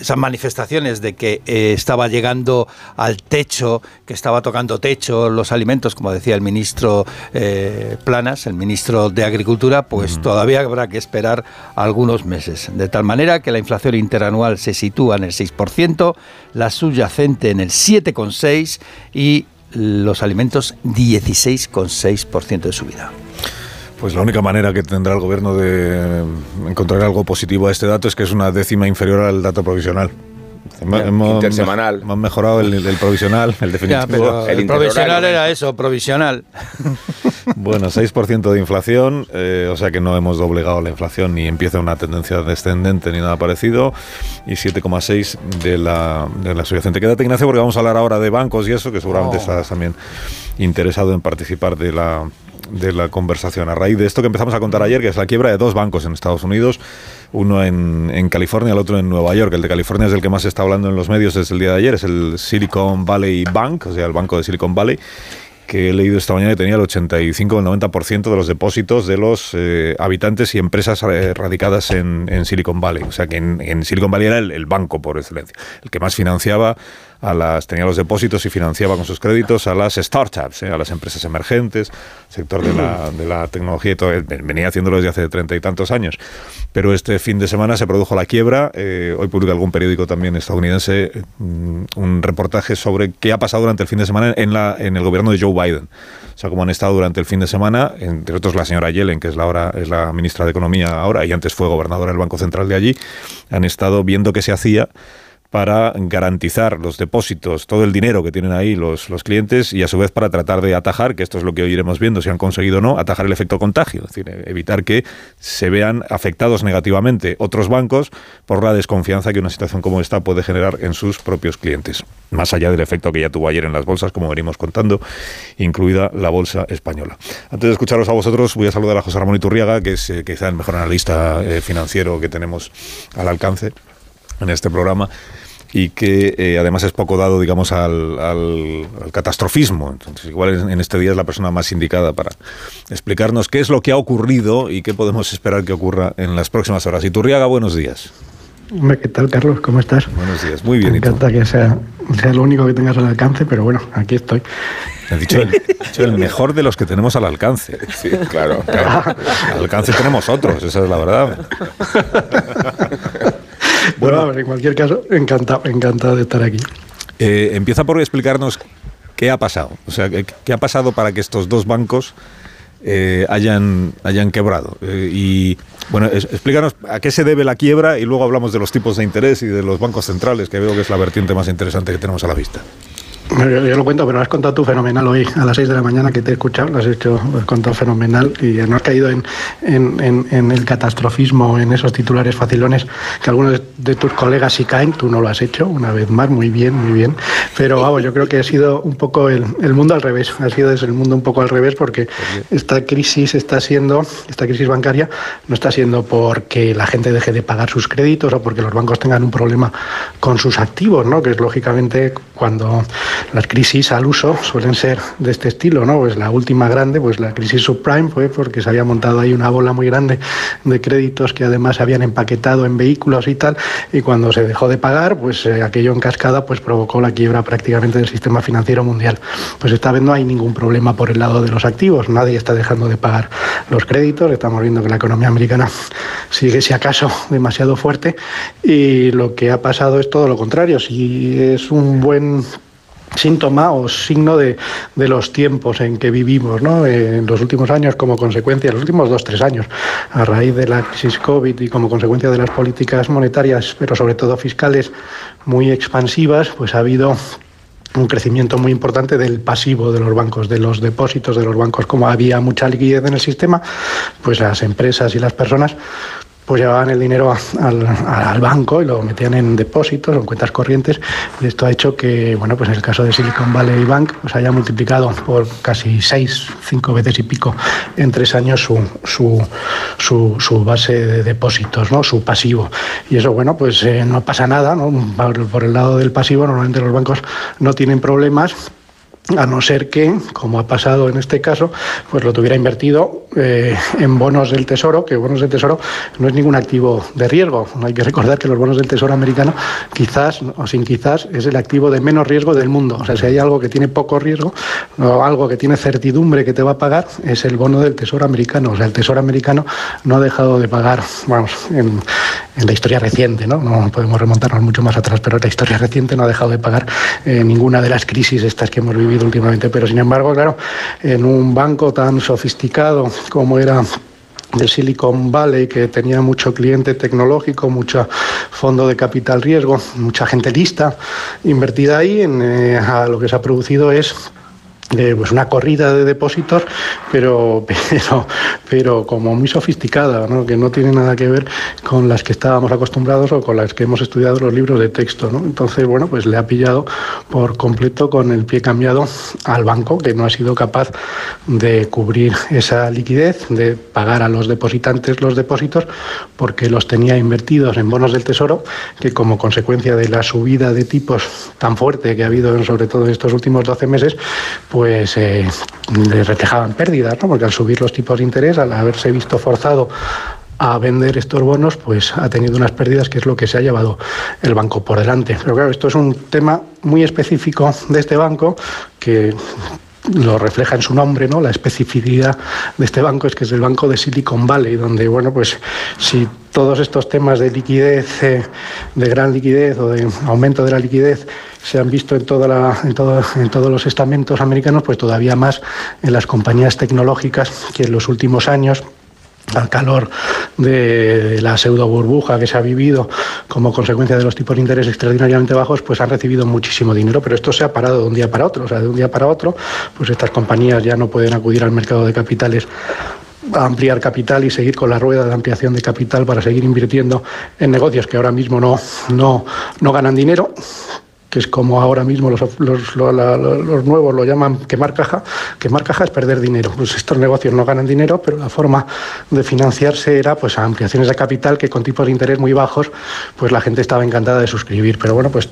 esas manifestaciones de que eh, estaba llegando al techo, que estaba tocando techo los alimentos, como decía el ministro eh, Planas, el ministro de Agricultura, pues todavía habrá que esperar algunos meses. De tal manera que la inflación interanual se sitúa en el 6%, la subyacente en el 7,6% y los alimentos 16,6% de subida. Pues la única manera que tendrá el gobierno de encontrar algo positivo a este dato es que es una décima inferior al dato provisional. Hemos, intersemanal. Hemos mejorado el, provisional, el definitivo. el, provisional era eso, provisional. *laughs* bueno, 6% de inflación, eh, o sea que no hemos doblegado la inflación ni empieza una tendencia descendente ni nada parecido. Y 7,6% de la, de la subyacente. Quédate, Ignacio, porque vamos a hablar ahora de bancos y eso, que seguramente oh. estás también interesado en participar de la, de la conversación. A raíz de esto que empezamos a contar ayer, que es la quiebra de dos bancos en Estados Unidos, uno en, California, el otro en Nueva York. El de California es el que más se está hablando en los medios desde el día de ayer, es el Silicon Valley Bank, o sea, el banco de Silicon Valley que he leído esta mañana que tenía el 85 o el 90% de los depósitos de los eh, habitantes y empresas eh, radicadas en, Silicon Valley. O sea que en, Silicon Valley era el, banco por excelencia, el que más financiaba a las, tenía los depósitos y financiaba con sus créditos a las startups, eh, a las empresas emergentes, sector de la, de la tecnología y todo. Venía haciéndolo desde hace treinta y tantos años. Pero este fin de semana se produjo la quiebra. Eh, hoy publica algún periódico también estadounidense mm, un reportaje sobre qué ha pasado durante el fin de semana en, la, en el gobierno de Joe Biden. O sea, cómo han estado durante el fin de semana, entre otros la señora Yellen, que es la, ahora, es la ministra de Economía ahora y antes fue gobernadora del Banco Central de allí, han estado viendo qué se hacía para garantizar los depósitos, todo el dinero que tienen ahí los, los clientes y a su vez para tratar de atajar, que esto es lo que hoy iremos viendo si han conseguido o no, atajar el efecto contagio, es decir, evitar que se vean afectados negativamente otros bancos por la desconfianza que una situación como esta puede generar en sus propios clientes, más allá del efecto que ya tuvo ayer en las bolsas, como venimos contando, incluida la bolsa española. Antes de escucharos a vosotros, voy a saludar a José Ramón Iturriaga, que es eh, quizá el mejor analista eh, financiero que tenemos al alcance en este programa y que eh, además es poco dado, digamos, al, al, catastrofismo. Entonces, igual en, este día es la persona más indicada para explicarnos qué es lo que ha ocurrido y qué podemos esperar que ocurra en las próximas horas. Y Turriaga, buenos días. ¿Qué tal, Carlos? ¿Cómo estás? Buenos días, muy bien. Me encanta que sea, sea lo único que tengas al alcance, pero bueno, aquí estoy. He dicho el, dicho el, mejor de los que tenemos al alcance. Sí, claro. claro. Al alcance tenemos otros, esa es la verdad. *laughs* *laughs* Bueno, en cualquier caso, encantado, encantado de estar aquí. Eh, empieza por explicarnos qué ha pasado. O sea, qué, ha pasado para que estos dos bancos eh, hayan, hayan quebrado. Eh, y bueno, explícanos a qué se debe la quiebra y luego hablamos de los tipos de interés y de los bancos centrales, que veo que es la vertiente más interesante que tenemos a la vista. Yo, lo cuento, pero has contado tú fenomenal hoy, a las 6 de la mañana que te he escuchado, lo has hecho, lo contado fenomenal y no has caído en, en, el catastrofismo, en esos titulares facilones que algunos de, tus colegas sí caen, tú no lo has hecho, una vez más, muy bien, muy bien. Pero vamos, yo creo que ha sido un poco el, el mundo al revés, ha sido desde el mundo un poco al revés porque esta crisis está siendo, esta crisis bancaria no está siendo porque la gente deje de pagar sus créditos o porque los bancos tengan un problema con sus activos, ¿no? que es lógicamente cuando las crisis al uso suelen ser de este estilo, ¿no? Pues la última grande, pues la crisis subprime fue porque se había montado ahí una bola muy grande de créditos que además se habían empaquetado en vehículos y tal, y cuando se dejó de pagar, pues eh, aquello en cascada pues provocó la quiebra prácticamente del sistema financiero mundial. Pues esta vez no hay ningún problema por el lado de los activos, nadie está dejando de pagar los créditos, estamos viendo que la economía americana sigue si acaso demasiado fuerte y lo que ha pasado es todo lo contrario, si es un buen síntoma o signo de, de, los tiempos en que vivimos ¿no? en los últimos años como consecuencia, los últimos dos, tres años, a raíz de la crisis COVID y como consecuencia de las políticas monetarias, pero sobre todo fiscales muy expansivas, pues ha habido un crecimiento muy importante del pasivo de los bancos, de los depósitos de los bancos. Como había mucha liquidez en el sistema, pues las empresas y las personas pues llevaban el dinero al, banco y lo metían en depósitos o en cuentas corrientes y esto ha hecho que, bueno, pues en el caso de Silicon Valley Bank pues haya multiplicado por casi seis, cinco veces y pico en tres años su, su, su, base de depósitos, ¿no? su pasivo. Y eso, bueno, pues eh, no pasa nada, ¿no? por el lado del pasivo normalmente los bancos no tienen problemas a no ser que, como ha pasado en este caso, pues lo tuviera invertido eh, en bonos del Tesoro, que bonos del Tesoro no es ningún activo de riesgo. Hay que recordar que los bonos del Tesoro americano, quizás o sin quizás, es el activo de menos riesgo del mundo. O sea, si hay algo que tiene poco riesgo o algo que tiene certidumbre que te va a pagar, es el bono del Tesoro americano. O sea, el Tesoro americano no ha dejado de pagar, vamos, en, la historia reciente, ¿no? No podemos remontarnos mucho más atrás, pero en la historia reciente no ha dejado de pagar eh, ninguna de las crisis estas que hemos vivido últimamente. Pero sin embargo, claro, en un banco tan sofisticado como era el Silicon Valley, que tenía mucho cliente tecnológico, mucho fondo de capital riesgo, mucha gente lista invertida ahí, en, eh, lo que se ha producido es pues una corrida de depósitos, pero, *laughs* pero, pero como muy sofisticada, ¿no? que no tiene nada que ver con las que estábamos acostumbrados o con las que hemos estudiado los libros de texto. ¿no? Entonces, bueno, pues le ha pillado por completo con el pie cambiado al banco, que no ha sido capaz de cubrir esa liquidez, de pagar a los depositantes los depósitos, porque los tenía invertidos en bonos del Tesoro, que como consecuencia de la subida de tipos tan fuerte que ha habido, sobre todo en estos últimos 12 meses, pues eh, le reflejaban pérdidas, ¿no? porque al subir los tipos de interés, al haberse visto forzado a vender estos bonos, pues ha tenido unas pérdidas que es lo que se ha llevado el banco por delante. Pero claro, esto es un tema muy específico de este banco que lo refleja en su nombre, ¿no? La especificidad de este banco es que es el banco de Silicon Valley, donde, bueno, pues si todos estos temas de liquidez, eh, de gran liquidez o de aumento de la liquidez se han visto en, toda la, en, en todos los estamentos americanos, pues todavía más en las compañías tecnológicas que en los últimos años al calor de la pseudo burbuja que se ha vivido como consecuencia de los tipos de interés extraordinariamente bajos, pues han recibido muchísimo dinero, pero esto se ha parado de un día para otro, o sea, de un día para otro, pues estas compañías ya no pueden acudir al mercado de capitales a ampliar capital y seguir con la rueda de ampliación de capital para seguir invirtiendo en negocios que ahora mismo no, no, no ganan dinero que es como ahora mismo los, los, los, nuevos lo llaman quemar caja. Quemar caja es perder dinero. Pues estos negocios no ganan dinero, pero la forma de financiarse era pues ampliaciones de capital que con tipos de interés muy bajos, pues la gente estaba encantada de suscribir. Pero bueno, pues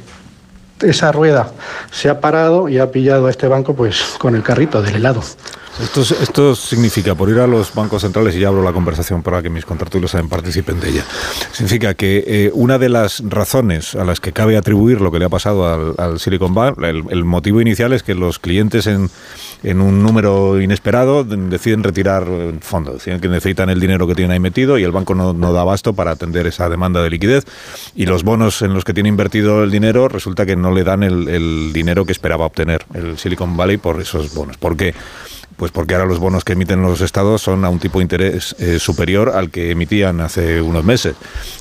esa rueda se ha parado y ha pillado a este banco pues con el carrito del helado. Esto, significa, por ir a los bancos centrales, y ya abro la conversación para que mis contratulios participen de ella, significa que eh, una de las razones a las que cabe atribuir lo que le ha pasado al, Silicon Valley, el, motivo inicial es que los clientes en, un número inesperado deciden retirar fondos, deciden que necesitan el dinero que tienen ahí metido y el banco no, no da abasto para atender esa demanda de liquidez y los bonos en los que tiene invertido el dinero resulta que no le dan el, el dinero que esperaba obtener el Silicon Valley por esos bonos. ¿Por qué? Pues porque ahora los bonos que emiten los estados son a un tipo de interés eh, superior al que emitían hace unos meses.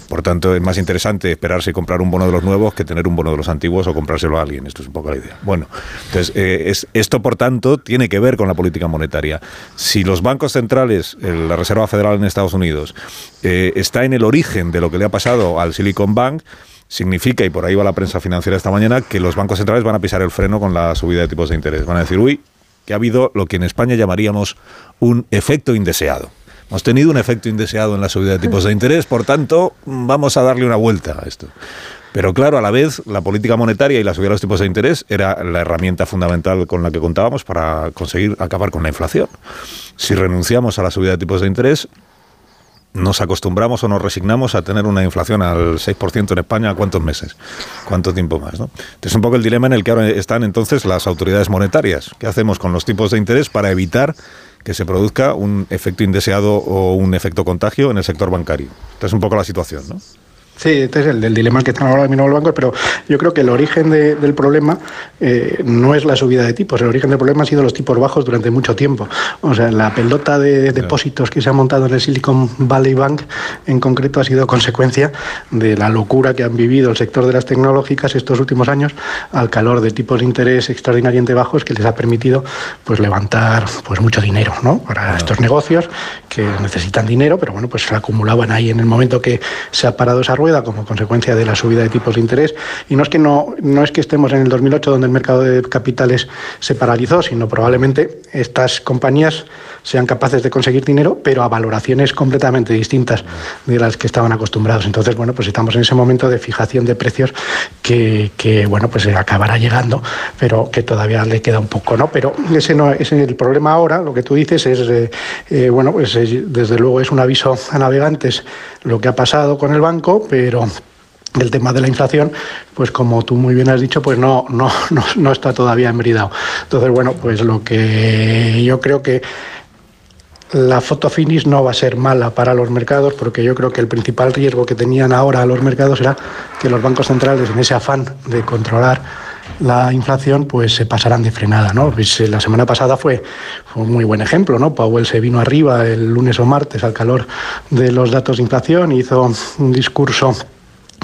Por tanto, es más interesante esperarse y comprar un bono de los nuevos que tener un bono de los antiguos o comprárselo a alguien. Esto es un poco la idea. Bueno, entonces, eh, es, esto, por tanto, tiene que ver con la política monetaria. Si los bancos centrales, la Reserva Federal en Estados Unidos, eh, está en el origen de lo que le ha pasado al Silicon Bank, significa, y por ahí va la prensa financiera esta mañana, que los bancos centrales van a pisar el freno con la subida de tipos de interés. Van a decir, uy, que ha habido lo que en España llamaríamos un efecto indeseado. Hemos tenido un efecto indeseado en la subida de tipos de *laughs* interés, por tanto, vamos a darle una vuelta a esto. Pero claro, a la vez, la política monetaria y la subida de los tipos de interés era la herramienta fundamental con la que contábamos para conseguir acabar con la inflación. Si renunciamos a la subida de tipos de interés, nos acostumbramos o nos resignamos a tener una inflación al 6% en España cuántos meses, cuánto tiempo más. ¿no? Es un poco el dilema en el que ahora están entonces las autoridades monetarias. ¿Qué hacemos con los tipos de interés para evitar que se produzca un efecto indeseado o un efecto contagio en el sector bancario? Esta es un poco la situación, ¿no? Sí, este es el del dilema que están ahora mismo los bancos, pero yo creo que el origen del problema eh, no es la subida de tipos, el origen del problema ha sido los tipos bajos durante mucho tiempo. O sea, la pelota de depósitos que se ha montado en el Silicon Valley Bank en concreto ha sido consecuencia de la locura que han vivido el sector de las tecnológicas estos últimos años al calor de tipos de interés extraordinariamente bajos que les ha permitido pues levantar pues mucho dinero ¿no? para estos negocios que necesitan dinero, pero bueno, pues se acumulaban ahí en el momento que se ha parado esa rueda como consecuencia de la subida de tipos de interés. Y no es que no, no es que estemos en el 2008 donde el mercado de capitales se paralizó, sino probablemente estas compañías sean capaces de conseguir dinero, pero a valoraciones completamente distintas de las que estaban acostumbrados. Entonces, bueno, pues estamos en ese momento de fijación de precios que, bueno, pues acabará llegando, pero que todavía le queda un poco, ¿no? Pero ese no es el problema ahora, lo que tú dices es, eh, eh, bueno, pues desde luego es un aviso a navegantes lo que ha pasado con el banco, pero el tema de la inflación, pues como tú muy bien has dicho, pues no, no, no, no está todavía embridado. Entonces, bueno, pues lo que yo creo que la foto finish no va a ser mala para los mercados porque yo creo que el principal riesgo que tenían ahora los mercados era que los bancos centrales en ese afán de controlar la inflación pues se pasarán de frenada, ¿no? Pues, eh, la semana pasada fue, fue, un muy buen ejemplo, ¿no? Powell se vino arriba el lunes o martes al calor de los datos de inflación, hizo un discurso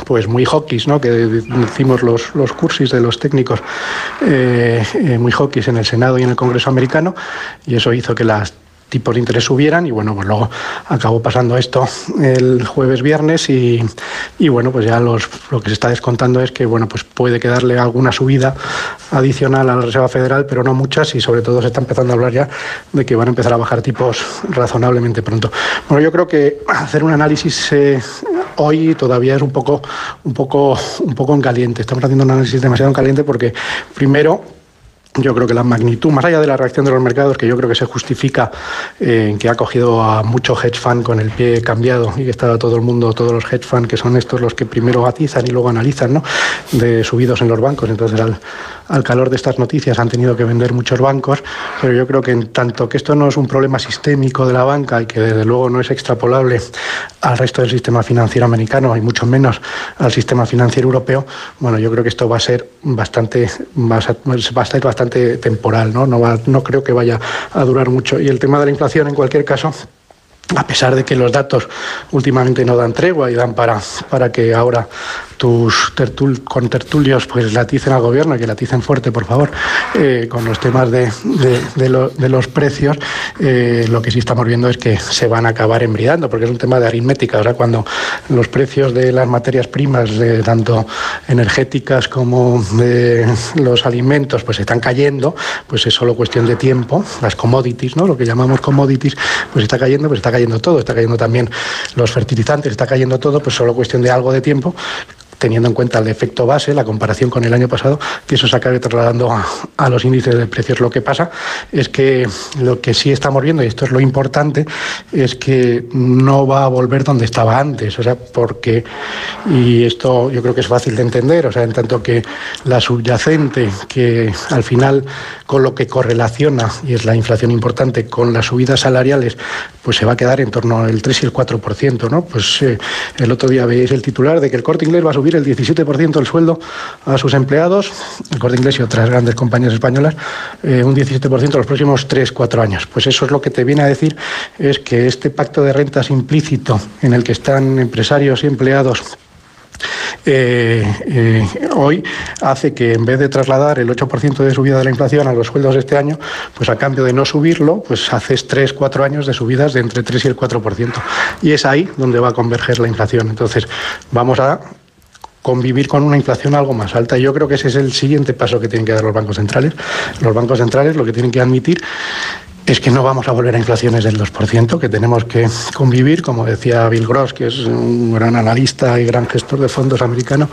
pues muy hawkish, ¿no? que decimos los, cursis de los técnicos, eh, eh, muy hawkish en el Senado y en el Congreso americano, y eso hizo que las tipos de interés subieran y bueno, pues luego acabó pasando esto el jueves viernes y, y, bueno, pues ya los, lo que se está descontando es que bueno, pues puede quedarle alguna subida adicional a la Reserva Federal, pero no muchas y sobre todo se está empezando a hablar ya de que van a empezar a bajar tipos razonablemente pronto. Bueno, yo creo que hacer un análisis eh, hoy todavía es un poco, un poco, un poco en caliente. Estamos haciendo un análisis demasiado en caliente porque primero yo creo que la magnitud, más allá de la reacción de los mercados, que yo creo que se justifica en que ha cogido a mucho hedge fund con el pie cambiado y que está todo el mundo, todos los hedge fund, que son estos los que primero atizan y luego analizan, ¿no? De subidos en los bancos. Entonces, al, al calor de estas noticias han tenido que vender muchos bancos, pero yo creo que en tanto que esto no es un problema sistémico de la banca y que desde luego no es extrapolable al resto del sistema financiero americano y mucho menos al sistema financiero europeo, bueno, yo creo que esto va a ser bastante, va a ser bastante temporal, ¿no? No, va, no creo que vaya a durar mucho. Y el tema de la inflación, en cualquier caso, a pesar de que los datos últimamente no dan tregua y dan para, para que ahora tus tertul, con tertulios pues laticen al gobierno, que laticen fuerte, por favor, eh, con los temas de, de, los precios, eh, lo que sí estamos viendo es que se van a acabar embridando, porque es un tema de aritmética. Sea, cuando los precios de las materias primas, de, tanto energéticas como de los alimentos, pues están cayendo, pues es solo cuestión de tiempo. Las commodities, ¿no? Lo que llamamos commodities, pues está cayendo, pues está cayendo todo, está cayendo también los fertilizantes, está cayendo todo, pues solo cuestión de algo de tiempo teniendo en cuenta el efecto base, la comparación con el año pasado, que eso se acabe trasladando a, los índices de precios. Lo que pasa es que lo que sí estamos viendo, y esto es lo importante, es que no va a volver donde estaba antes, o sea, porque, y esto yo creo que es fácil de entender, o sea, en tanto que la subyacente, que al final con lo que correlaciona, y es la inflación importante, con las subidas salariales, pues se va a quedar en torno al 3 y el 4%, ¿no? Pues eh, el otro día veis el titular de que el corte inglés va a subir el 17% del sueldo a sus empleados, el Corte Inglés y otras grandes compañías españolas, eh, un 17% en los próximos 3-4 años. Pues eso es lo que te viene a decir, es que este pacto de rentas implícito en el que están empresarios y empleados eh, eh, hoy hace que en vez de trasladar el 8% de subida de la inflación a los sueldos de este año, pues a cambio de no subirlo, pues haces 3, 4 años de subidas de entre 3 y el 4%. Y es ahí donde va a converger la inflación. Entonces, vamos a convivir con una inflación algo más alta. Yo creo que ese es el siguiente paso que tienen que dar los bancos centrales. Los bancos centrales lo que tienen que admitir es que no vamos a volver a inflaciones del 2%, que tenemos que convivir, como decía Bill Gross, que es un gran analista y gran gestor de fondos americano,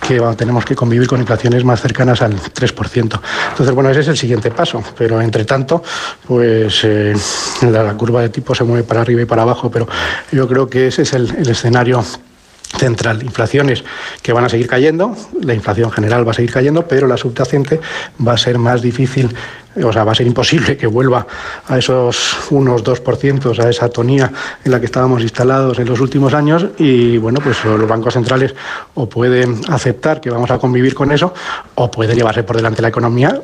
que tenemos que convivir con inflaciones más cercanas al 3%. Entonces, bueno, ese es el siguiente paso, pero entre tanto, pues eh, la, curva de tipo se mueve para arriba y para abajo, pero yo creo que ese es el, el escenario central. Inflaciones que van a seguir cayendo, la inflación general va a seguir cayendo, pero la subyacente va a ser más difícil, o sea, va a ser imposible que vuelva a esos unos 2%, a esa tonía en la que estábamos instalados en los últimos años y bueno, pues los bancos centrales o pueden aceptar que vamos a convivir con eso o pueden llevarse por delante la economía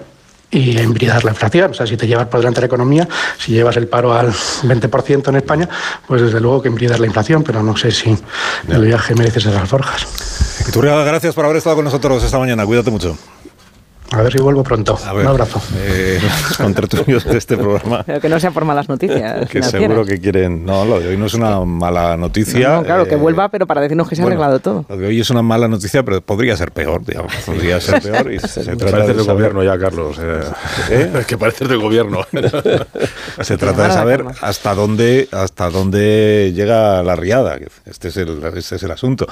y embridar la inflación. O sea, si te llevas por delante la economía, si llevas el paro al 20% en España, pues desde luego que embridar la inflación, pero no sé si el viaje merece esas alforjas. gracias por haber estado con nosotros esta mañana. Cuídate mucho. A ver si vuelvo pronto. Un abrazo. Eh, los contertulios de este programa. Pero que no sea por malas noticias. que seguro que quieren. No, lo de hoy no es una mala noticia. No, claro, que eh, vuelva, pero para decirnos que se ha arreglado todo. Lo de hoy es una mala noticia, pero podría ser peor, digamos. Podría ser peor. Y *laughs* se, trata parece del gobierno ya, Carlos. Eh. ¿Eh? *laughs* Es que parece del gobierno. *laughs* se trata de saber hasta dónde, hasta dónde llega la riada. Este es el, este es el asunto.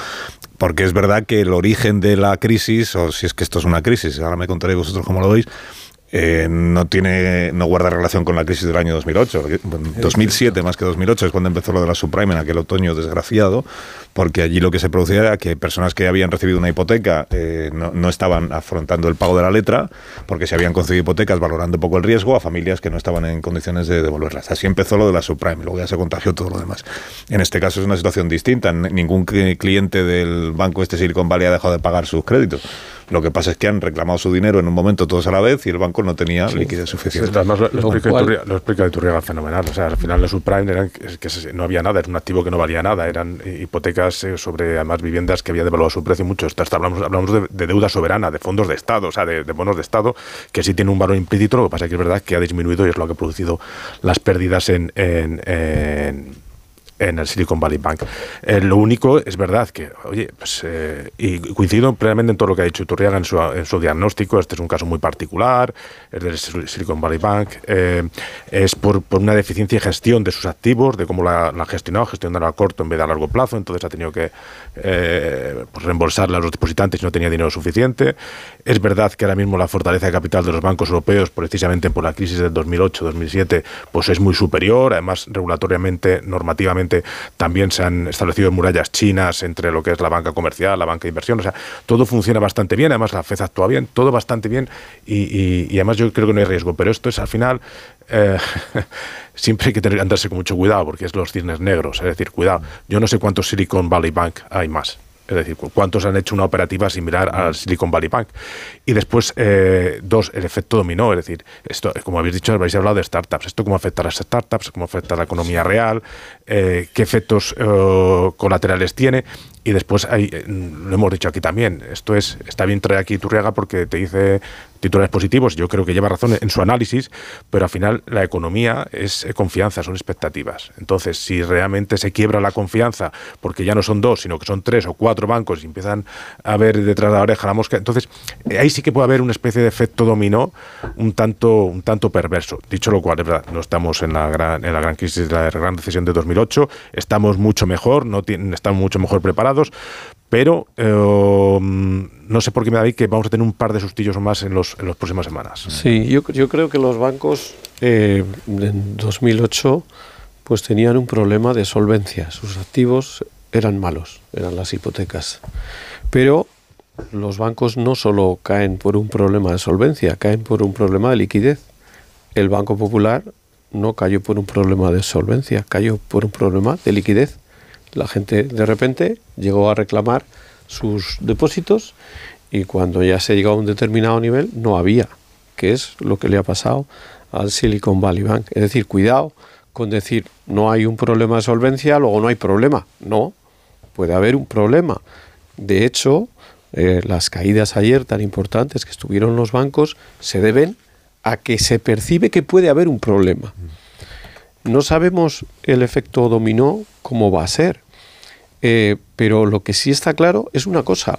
Porque es verdad que el origen de la crisis, o si es que esto es una crisis, ahora me contaréis vosotros cómo lo veis, eh, no tiene no guarda relación con la crisis del año 2008. 2007 más que 2008 es cuando empezó lo de la subprime en aquel otoño desgraciado, porque allí lo que se producía era que personas que habían recibido una hipoteca eh, no, estaban afrontando el pago de la letra, porque se habían concedido hipotecas valorando poco el riesgo a familias que no estaban en condiciones de devolverlas. Así empezó lo de la subprime, luego ya se contagió todo lo demás. En este caso es una situación distinta. Ningún cliente del banco este Silicon Valley ha dejado de pagar sus créditos lo que pasa es que han reclamado su dinero en un momento todos a la vez y el banco no tenía liquidez suficiente. además lo, explica, Iturriaga fenomenal. O sea, al final la subprime eran que no había nada, era un activo que no valía nada, eran hipotecas eh, sobre además viviendas que había devaluado su precio mucho. Hasta hablamos, hablamos de, deuda soberana, de fondos de Estado, o sea, de, bonos de Estado, que sí tiene un valor implícito, lo que pasa es que es verdad que ha disminuido y es lo que ha producido las pérdidas en en el Silicon Valley Bank. Eh, lo único es verdad que, oye, pues, eh, y coincido plenamente en todo lo que ha dicho Turriaga en su, en su diagnóstico, este es un caso muy particular, es del Silicon Valley Bank, eh, es por, por, una deficiencia de gestión de sus activos, de cómo la, la ha gestionado, gestionarlo a corto en vez de a largo plazo, entonces ha tenido que pues reembolsarle a los depositantes y no tenía dinero suficiente. Es verdad que ahora mismo la fortaleza de capital de los bancos europeos, precisamente por la crisis del 2008-2007, pues es muy superior, además regulatoriamente, normativamente, también se han establecido murallas chinas entre lo que es la banca comercial, la banca de inversión, o sea, todo funciona bastante bien, además la FED actúa bien, todo bastante bien y, además yo creo que no hay riesgo, pero esto es al final... Eh, *laughs* siempre hay que tener, andarse con mucho cuidado porque es los cisnes negros, es decir, cuidado. Yo no sé cuántos Silicon Valley Bank hay más. Es decir, cuántos han hecho una operativa similar al Silicon Valley Bank. Y después, eh, dos, el efecto dominó. Es decir, esto, como habéis dicho, habéis hablado de startups. ¿Esto cómo afecta a las startups? ¿Cómo afecta a la economía real? Eh, ¿Qué efectos eh, colaterales tiene? Y después, hay, lo hemos dicho aquí también, esto es, está bien traer aquí Turriaga porque te dice titulares positivos, yo creo que lleva razón en su análisis, pero al final la economía es confianza, son expectativas. Entonces, si realmente se quiebra la confianza, porque ya no son dos, sino que son tres o cuatro bancos y empiezan a ver detrás de la oreja la mosca, entonces eh, ahí sí que puede haber una especie de efecto dominó un tanto, un tanto perverso. Dicho lo cual, es verdad, no estamos en la gran, en la gran crisis la gran recesión de 2008, estamos mucho mejor, no estamos mucho mejor preparados, pero eh, no sé por qué me da que vamos a tener un par de sustillos más en, los, en las próximas semanas. Sí, yo, yo creo que los bancos eh, en 2008 pues tenían un problema de solvencia. Sus activos eran malos, eran las hipotecas. Pero los bancos no solo caen por un problema de solvencia, caen por un problema de liquidez. El Banco Popular no cayó por un problema de solvencia, cayó por un problema de liquidez la gente de repente llegó a reclamar sus depósitos y cuando ya se llegó a un determinado nivel no había, que es lo que le ha pasado al Silicon Valley Bank. Es decir, cuidado con decir no hay un problema de solvencia, luego no hay problema. No, puede haber un problema. De hecho, eh, las caídas ayer tan importantes que estuvieron los bancos se deben a que se percibe que puede haber un problema. No sabemos el efecto dominó cómo va a ser. Eh, pero lo que sí está claro es una cosa.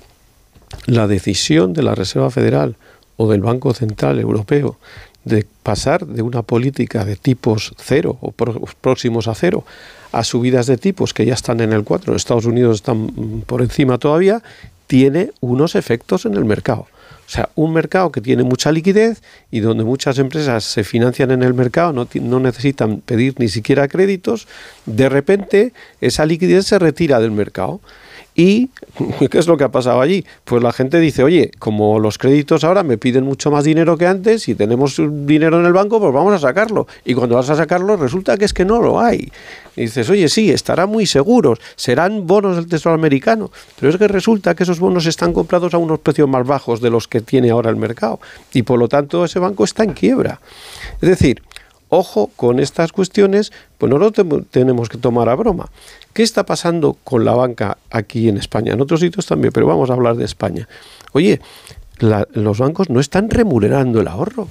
La decisión de la Reserva Federal o del Banco Central Europeo de pasar de una política de tipos cero o próximos a cero a subidas de tipos que ya están en el 4, en Estados Unidos están mm, por encima todavía, tiene unos efectos en el mercado. O sea, un mercado que tiene mucha liquidez y donde muchas empresas se financian en el mercado, no, no, necesitan pedir ni siquiera créditos, de repente esa liquidez se retira del mercado. ¿Y *laughs* qué es lo que ha pasado allí? Pues la gente dice, oye, como los créditos ahora me piden mucho más dinero que antes y tenemos dinero en el banco, pues vamos a sacarlo. Y cuando vas a sacarlo resulta que es que no lo hay. Y dices, oye, sí, estarán muy seguros, serán bonos del Tesoro americano, pero es que resulta que esos bonos están comprados a unos precios más bajos de los que tiene ahora el mercado. Y por lo tanto ese banco está en quiebra. Es decir, ojo con estas cuestiones, pues no lo tenemos que tomar a broma. ¿Qué está pasando con la banca aquí en España? En otros sitios también, pero vamos a hablar de España. Oye, los bancos no están remunerando el ahorro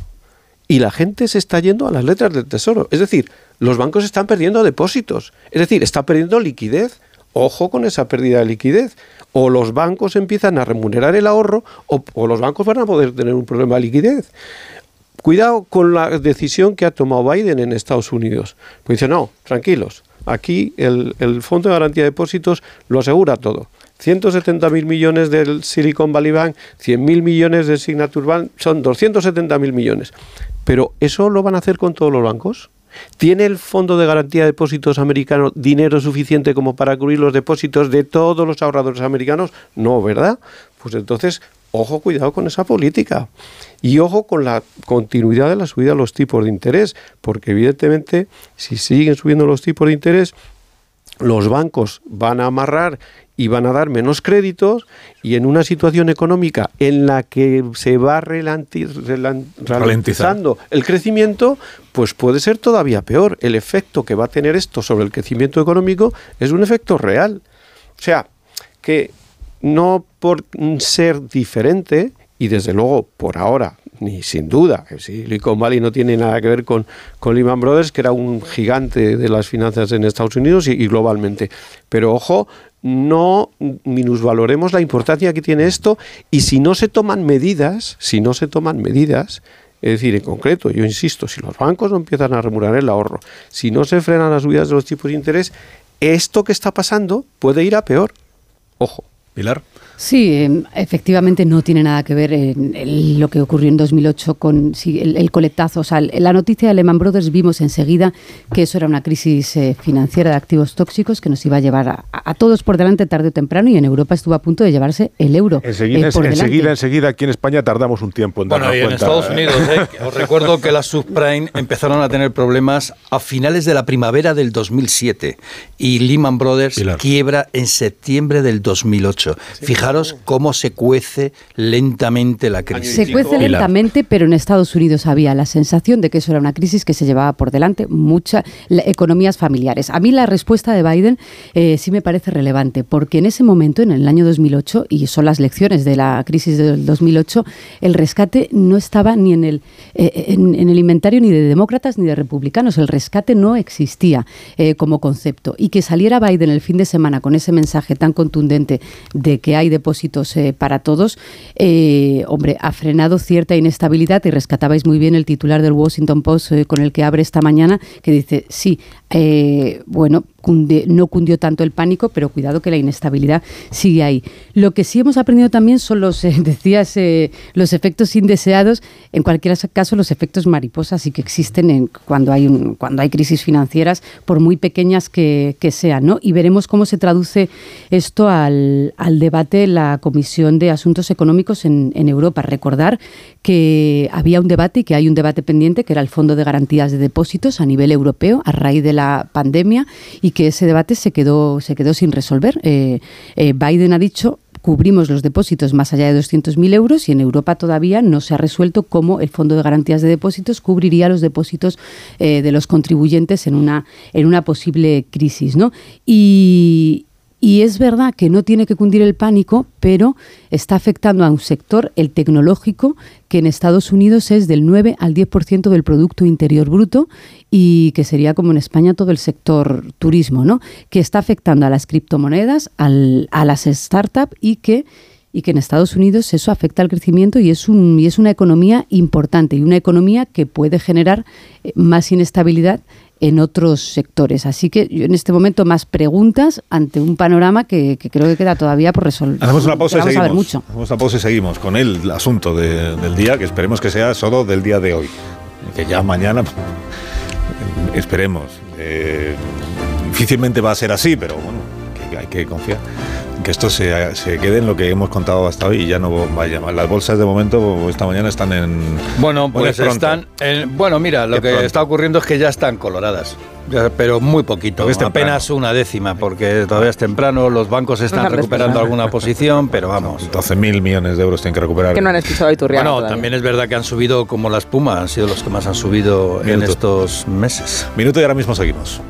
y la gente se está yendo a las letras del tesoro. Es decir, los bancos están perdiendo depósitos, es decir, está perdiendo liquidez. Ojo con esa pérdida de liquidez. O los bancos empiezan a remunerar el ahorro o, o los bancos van a poder tener un problema de liquidez. Cuidado con la decisión que ha tomado Biden en Estados Unidos. Pues dice, no, tranquilos, aquí el, Fondo de Garantía de Depósitos lo asegura todo. 170.000 millones del Silicon Valley Bank, 100.000 millones de Signature Bank, son 270.000 millones. Pero ¿eso lo van a hacer con todos los bancos? ¿Tiene el Fondo de Garantía de Depósitos americano dinero suficiente como para cubrir los depósitos de todos los ahorradores americanos? No, ¿verdad? Pues entonces, ojo, cuidado con esa política. Y ojo con la continuidad de la subida de los tipos de interés, porque evidentemente si siguen subiendo los tipos de interés, los bancos van a amarrar y van a dar menos créditos y en una situación económica en la que se va ralentizando el crecimiento, pues puede ser todavía peor. El efecto que va a tener esto sobre el crecimiento económico es un efecto real. O sea, que no por ser diferente, y desde luego por ahora, ni sin duda, que Silicon Valley no tiene nada que ver con, con Lehman Brothers, que era un gigante de las finanzas en Estados Unidos y, globalmente. Pero ojo, no minusvaloremos la importancia que tiene esto y si no se toman medidas, si no se toman medidas, es decir, en concreto, yo insisto, si los bancos no empiezan a remunerar el ahorro, si no se frenan las subidas de los tipos de interés, esto que está pasando puede ir a peor. Ojo. Pilar. Sí, em, efectivamente no tiene nada que ver en, lo que ocurrió en 2008 con el, coletazo. O sea, la noticia de Lehman Brothers vimos enseguida que eso era una crisis eh, financiera de activos tóxicos que nos iba a llevar a, todos por delante tarde o temprano y en Europa estuvo a punto de llevarse el euro. Enseguida, eh, enseguida, enseguida, aquí en España tardamos un tiempo en Bueno, y en Estados Unidos, ¿eh? os recuerdo que las subprime empezaron a tener problemas a finales de la primavera del 2007 y Lehman Brothers quiebra en septiembre del 2008. Fijaros cómo se cuece lentamente la crisis. Se cuece lentamente, pero en Estados Unidos había la sensación de que eso era una crisis que se llevaba por delante muchas economías familiares. A mí la respuesta de Biden eh, sí me parece relevante, porque en ese momento, en el año 2008, y son las lecciones de la crisis del 2008, el rescate no estaba ni en el, eh, en, el inventario ni de demócratas ni de republicanos. El rescate no existía eh, como concepto. Y que saliera Biden el fin de semana con ese mensaje tan contundente de que hay depósitos eh, para todos, eh, hombre, ha frenado cierta inestabilidad y rescatabais muy bien el titular del Washington Post eh, con el que abre esta mañana, que dice, sí, bueno, no cundió tanto el pánico, pero cuidado que la inestabilidad sigue ahí. Lo que sí hemos aprendido también son los, *laughs* decías, los efectos indeseados, en cualquier caso los efectos mariposas y que existen en, cuando, hay un, cuando hay crisis financieras, por muy pequeñas que, sean, ¿no? Y veremos cómo se traduce esto al, al debate la Comisión de Asuntos Económicos en, Europa. Recordar que había un debate y que hay un debate pendiente, que era el Fondo de Garantías de Depósitos a nivel europeo a raíz de la pandemia y que ese debate se quedó, se quedó sin resolver. Eh, eh, Biden ha dicho cubrimos los depósitos más allá de 200.000 euros y en Europa todavía no se ha resuelto cómo el Fondo de Garantías de Depósitos cubriría los depósitos eh, de los contribuyentes en una, en una posible crisis. ¿no? Y, y es verdad que no tiene que cundir el pánico, pero está afectando a un sector, el tecnológico, que en Estados Unidos es del 9 al 10% del Producto Interior Bruto y que sería como en España todo el sector turismo, ¿no? que está afectando a las criptomonedas, a las startups y que y que en Estados Unidos eso afecta al crecimiento y es, un, y es una economía importante y una economía que puede generar eh, más inestabilidad en otros sectores. Así que yo en este momento más preguntas ante un panorama que, creo que queda todavía por resolver. Hacemos una pausa y seguimos. mucho. Hacemos una pausa y seguimos con el asunto del día, que esperemos que sea solo del día de hoy. Que ya mañana *laughs* esperemos. Eh, difícilmente va a ser así, pero bueno, hay que confiar que esto se, quede en lo que hemos contado hasta hoy y ya no vaya más. Las bolsas de momento esta mañana están en... Bueno, pues están... En, bueno, mira, lo que está ocurriendo es que ya están coloradas. Pero muy poquito, es apenas una décima, porque todavía es temprano, los bancos están recuperando alguna posición, pero vamos. 12.000 millones de euros tienen que recuperar. Que no han escuchado Iturriaga Bueno, también es verdad que han subido como la espuma, han sido los que más han subido en estos meses. Minuto y ahora mismo seguimos.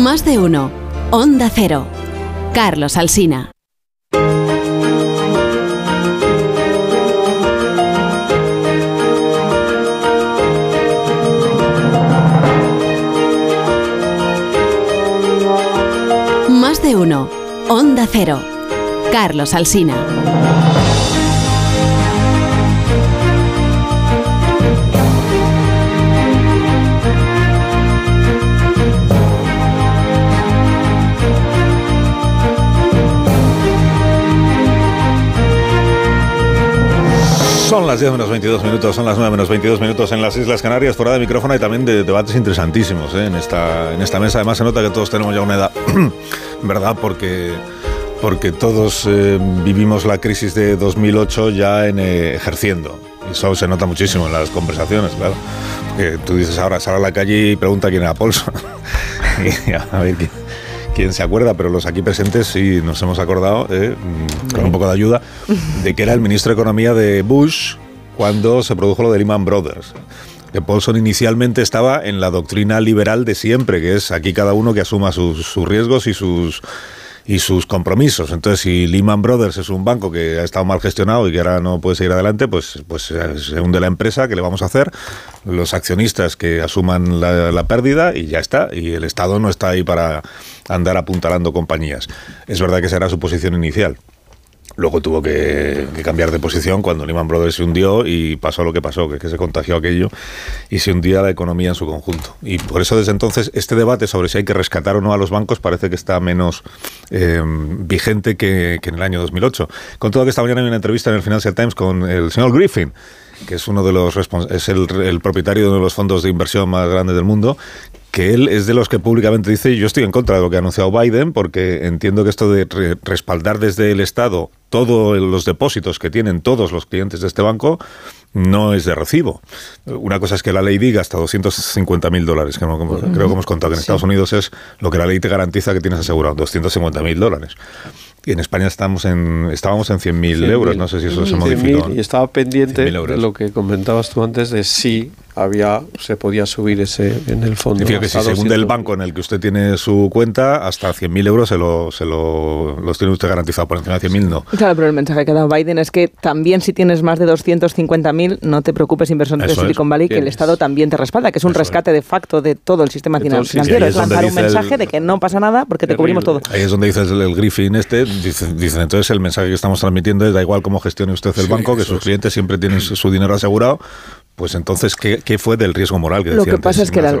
Más de uno. Onda Cero. Carlos Alsina. Más de uno. Onda Cero. Carlos Alsina. Son las 10 menos 22 minutos, son las 9 menos 22 minutos en las Islas Canarias, fuera de micrófono y también de debates interesantísimos ¿eh? en, esta, en esta mesa. Además se nota que todos tenemos ya una edad, *clears throat* ¿verdad? Porque, porque todos eh, vivimos la crisis de 2008 ya en, eh, ejerciendo. Eso se nota muchísimo en las conversaciones, claro. Porque tú dices ahora, sal a la calle y pregunta quién era Paulson. *laughs* y a ver quién quién se acuerda, pero los aquí presentes sí nos hemos acordado, eh, mm, con un poco de ayuda, *laughs* de que era el ministro de Economía de Bush cuando se produjo lo de Lehman Brothers. Que Paulson inicialmente estaba en la doctrina liberal de siempre, que es aquí cada uno que asuma sus riesgos y sus y sus compromisos. Entonces, si Lehman Brothers es un banco que ha estado mal gestionado y que ahora no puede seguir adelante, pues, pues se hunde la empresa, ¿qué le vamos a hacer? Los accionistas que asuman la, la pérdida y ya está. Y el Estado no está ahí para andar apuntalando compañías. Es verdad que será su posición inicial. Luego tuvo que, cambiar de posición cuando Lehman Brothers se hundió y pasó lo que pasó, que, que, se contagió aquello y se hundía la economía en su conjunto. Y por eso desde entonces este debate sobre si hay que rescatar o no a los bancos parece que está menos eh, vigente que, en el año 2008. Con todo que esta mañana hay una entrevista en el Financial Times con el señor Griffin, que es uno de los es el, propietario de uno de los fondos de inversión más grandes del mundo, que él es de los que públicamente dice yo estoy en contra de lo que ha anunciado Biden porque entiendo que esto de respaldar desde el Estado todos los depósitos que tienen todos los clientes de este banco no es de recibo. Una cosa es que la ley diga hasta 250 mil dólares, que creo que hemos contado que en Estados Unidos es lo que la ley te garantiza que tienes asegurado, 250 mil dólares. Y en España estamos en, estábamos en 100.000 euros, no sé si eso se modificó. Y estaba pendiente de lo que comentabas tú antes de si había se podía subir ese en el fondo. Significa que si según el banco en el que usted tiene su cuenta, hasta 100.000 euros se, lo, se lo, los tiene usted garantizado, por encima de 100.000 no. Claro, pero el mensaje que ha dado Biden es que también si tienes más de 250.000, no te preocupes, inversor de Silicon Valley, que el Estado también te respalda, que es un rescate de facto de todo el sistema financiero. es lanzar un mensaje de que no pasa nada porque te cubrimos todo. Ahí es donde dice el, Griffin este, dice, dice entonces el mensaje que estamos transmitiendo es da igual cómo gestione usted el banco, que sus clientes siempre tienen su dinero asegurado, pues entonces, ¿qué, ¿qué, fue del riesgo moral que Lo que pasa es que la,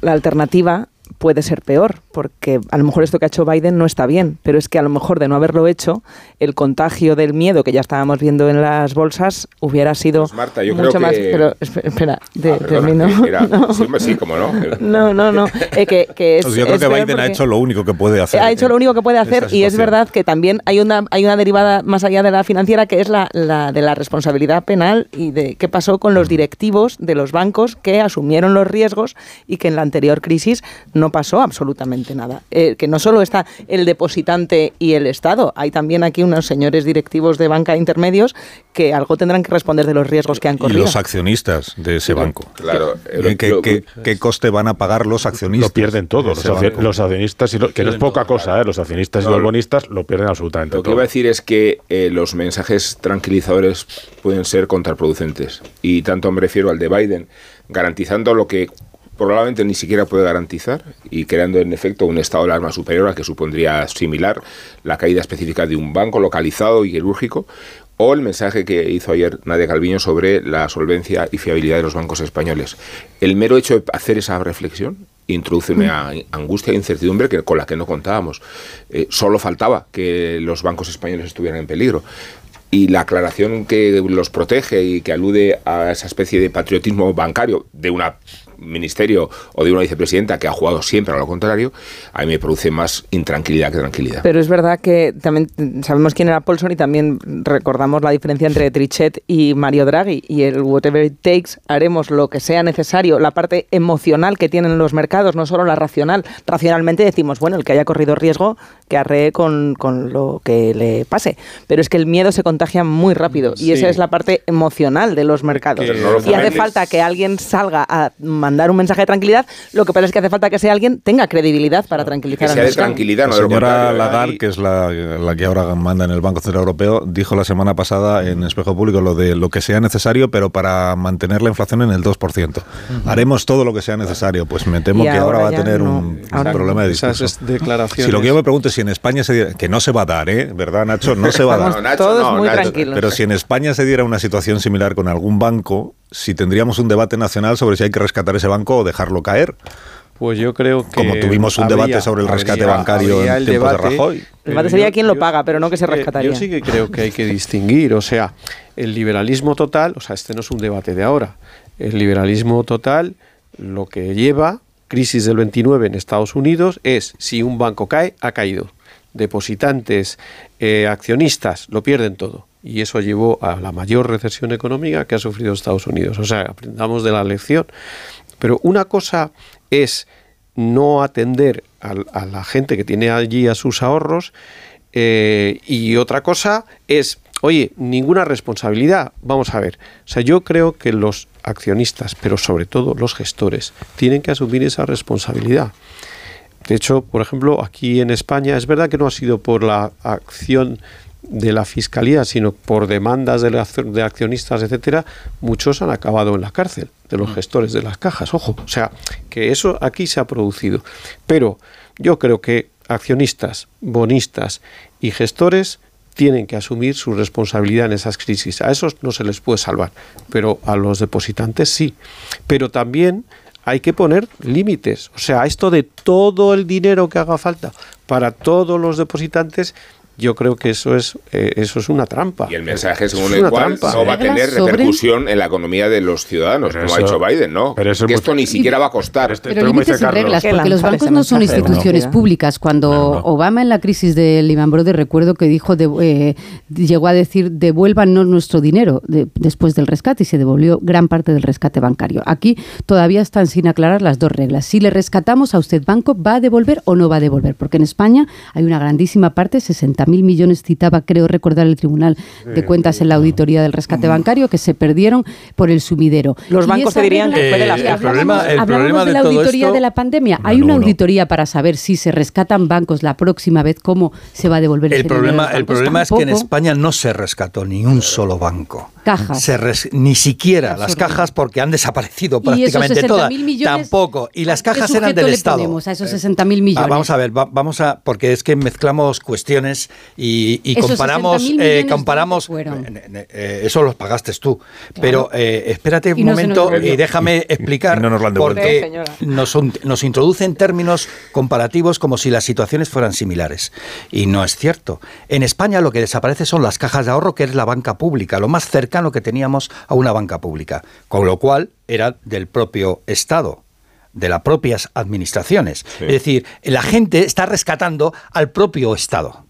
la, alternativa puede ser peor, porque a lo mejor esto que ha hecho Biden no está bien, pero es que a lo mejor de no haberlo hecho, el contagio del miedo que ya estábamos viendo en las bolsas hubiera sido pues mucho más. Pero espera, de, ah, termino. *laughs* no. Sí, como no. no, no, no. Eh, que, que es, pues yo creo que Biden ha hecho lo único que puede hacer. Ha hecho lo único que puede hacer y es verdad que también hay una, hay una derivada más allá de la financiera que es la, la de la responsabilidad penal y de qué pasó con los directivos de los bancos que asumieron los riesgos y que en la anterior crisis no pasó absolutamente nada. Eh, que no solo está el depositante y el Estado, hay también aquí unos señores directivos de banca intermedios que algo tendrán que responder de los riesgos que han corrido. Y los accionistas de ese banco. Claro. ¿Qué, coste van a pagar los accionistas? Lo pierden todos. Los, accionistas, y que no es poca cosa, ¿eh? los accionistas y los bonistas lo pierden absolutamente Lo que iba a decir es que eh, los mensajes tranquilizadores pueden ser contraproducentes. Y tanto me refiero al de Biden, garantizando lo que probablemente ni siquiera puede garantizar y creando en efecto un estado de alarma superior a que supondría similar la caída específica de un banco localizado y quirúrgico o el mensaje que hizo ayer Nadia Calviño sobre la solvencia y fiabilidad de los bancos españoles. El mero hecho de hacer esa reflexión introduce una angustia e incertidumbre que, con la que no contábamos. Eh, solo faltaba que los bancos españoles estuvieran en peligro y la aclaración que los protege y que alude a esa especie de patriotismo bancario de una ministerio o de una vicepresidenta que ha jugado siempre a lo contrario, a mí me produce más intranquilidad que tranquilidad. Pero es verdad que también sabemos quién era Paulson y también recordamos la diferencia entre Trichet y Mario Draghi y el whatever it takes, haremos lo que sea necesario, la parte emocional que tienen los mercados, no solo la racional. Racionalmente decimos, bueno, el que haya corrido riesgo, que arree con, con lo que le pase. Pero es que el miedo se contagia muy rápido y esa es la parte emocional de los mercados. y hace falta que alguien salga a mandar un mensaje de tranquilidad. Lo que pasa es que hace falta que ese alguien tenga credibilidad para tranquilizar que sea de tranquilidad, La señora Lagarde, que es la, la, que ahora manda en el Banco Central Europeo, dijo la semana pasada en Espejo Público lo de lo que sea necesario, pero para mantener la inflación en el 2%. Haremos todo lo que sea necesario. Pues me temo que ahora, va a tener un, problema de discurso. declaraciones. Si lo que yo me pregunto es si en España se diera, que no se va a dar, ¿eh? ¿Verdad, Nacho? No se va a dar. Nacho, Todos muy tranquilos. Pero si en España se diera una situación similar con algún banco, si tendríamos un debate nacional sobre si hay que rescatar ese banco o dejarlo caer. Pues yo creo que. Como tuvimos un debate sobre el rescate bancario en tiempos de Rajoy. El debate sería quién lo paga, pero no que se rescataría. Yo sí que creo que hay que distinguir. O sea, el liberalismo total, o sea, este no es un debate de ahora. El liberalismo total lo que lleva, crisis del 29 en Estados Unidos, es si un banco cae, ha caído. Depositantes, eh, accionistas, lo pierden todo y eso llevó a la mayor recesión económica que ha sufrido Estados Unidos. O sea, aprendamos de la lección. Pero una cosa es no atender a, la gente que tiene allí a sus ahorros eh, y otra cosa es, oye, ninguna responsabilidad. Vamos a ver. O sea, yo creo que los accionistas, pero sobre todo los gestores, tienen que asumir esa responsabilidad. De hecho, por ejemplo, aquí en España es verdad que no ha sido por la acción de la fiscalía, sino por demandas de, accionistas, etcétera, muchos han acabado en la cárcel, de los mm. gestores de las cajas. Ojo, o sea, que eso aquí se ha producido. Pero yo creo que accionistas, bonistas y gestores tienen que asumir su responsabilidad en esas crisis. A esos no se les puede salvar, pero a los depositantes sí. Pero también hay que poner límites. O sea, esto de todo el dinero que haga falta para todos los depositantes yo creo que eso es eh, eso es una trampa. Y el mensaje según el cual no va a tener repercusión en la economía de los ciudadanos, como ha dicho Biden, ¿no? Pero que esto ni siquiera va a costar. Pero, límites y reglas, porque los bancos no son instituciones públicas. Cuando Obama en la crisis de Lehman Brothers, recuerdo que dijo, eh, llegó a decir, devuélvanos nuestro dinero después del rescate y se devolvió gran parte del rescate bancario. Aquí todavía están sin aclarar las dos reglas. Si le rescatamos a usted banco, ¿va a devolver o no va a devolver? Porque en España hay una grandísima parte, 60 mil millones citaba, creo recordar, el Tribunal de Cuentas en la auditoría del rescate bancario, que se perdieron por el sumidero. Los bancos te dirían que fue de las el problema, hablamos de, la auditoría de la pandemia. Hay una auditoría para saber si se rescatan bancos la próxima vez, cómo se va a devolver el problema. El problema es que en España no se rescató ni un solo banco. Cajas. ni siquiera las cajas porque han desaparecido prácticamente todas. Tampoco. Y las cajas eran del Estado. a esos 60 mil millones? Ah, vamos a ver, vamos a porque es que mezclamos cuestiones y, comparamos, eh, comparamos eh, eh, eso los pagaste tú. Pero espérate un momento y déjame explicar porque nos, nos introducen términos comparativos como si las situaciones fueran similares. Y no es cierto. En España lo que desaparece son las cajas de ahorro, que es la banca pública, lo más cercano que teníamos a una banca pública. Con lo cual era del propio Estado de las propias administraciones. Es decir, la gente está rescatando al propio Estado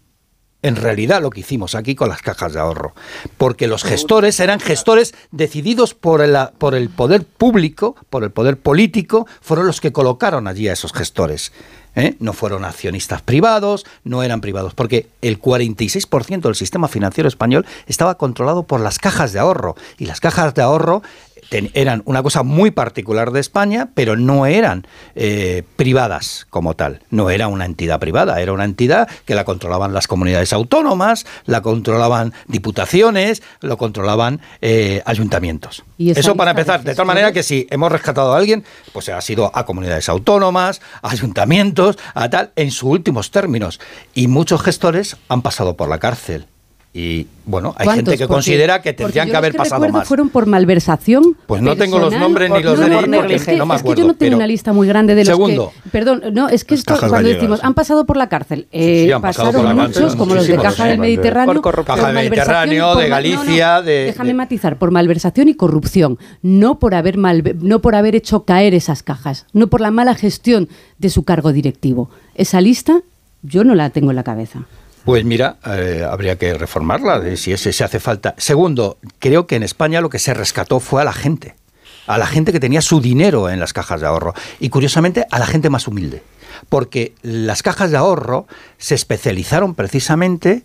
en realidad lo que hicimos aquí con las cajas de ahorro, porque los gestores eran gestores decididos por el, por el poder público, por el poder político, fueron los que colocaron allí a esos gestores. ¿eh? No fueron accionistas privados, no eran privados, porque el 46% del sistema financiero español estaba controlado por las cajas de ahorro, y las cajas de ahorro ten- eran una cosa muy particular de España, pero no eran eh, privadas como tal. No era una entidad privada, era una entidad que la controlaban las comunidades autónomas, la controlaban diputaciones, lo controlaban eh, ayuntamientos. Y Eso para de empezar, de tal manera que si hemos rescatado a alguien, pues ha sido a comunidades autónomas, a ayuntamientos, a tal, en sus últimos términos. Y muchos gestores han pasado por la cárcel. Y bueno, hay gente que Porque- considera que tendrían yo que haber pasado recuerdo más. fueron por malversación. Pues no tengo los nombres ni los no, de no, es que, no me es que yo no tengo una lista muy grande de los Segundo. que... Perdón, no, es que esto cuando gallegas. decimos han pasado por la cárcel, eh, sí, han pasado pasaron por la muchos, cárcel, como los de Caja del Mediterráneo. por Caja del Mediterráneo, por de Galicia, de- Déjame de- matizar, por malversación y corrupción, no por haber mal, no por haber hecho caer esas cajas, no por la mala gestión de su cargo directivo. Esa lista yo no la tengo en la cabeza. Pues mira, eh, habría que reformarla, de si ese se hace falta. Segundo, creo que en España lo que se rescató fue a la gente, a la gente que tenía su dinero en las cajas de ahorro y curiosamente a la gente más humilde, porque las cajas de ahorro se especializaron precisamente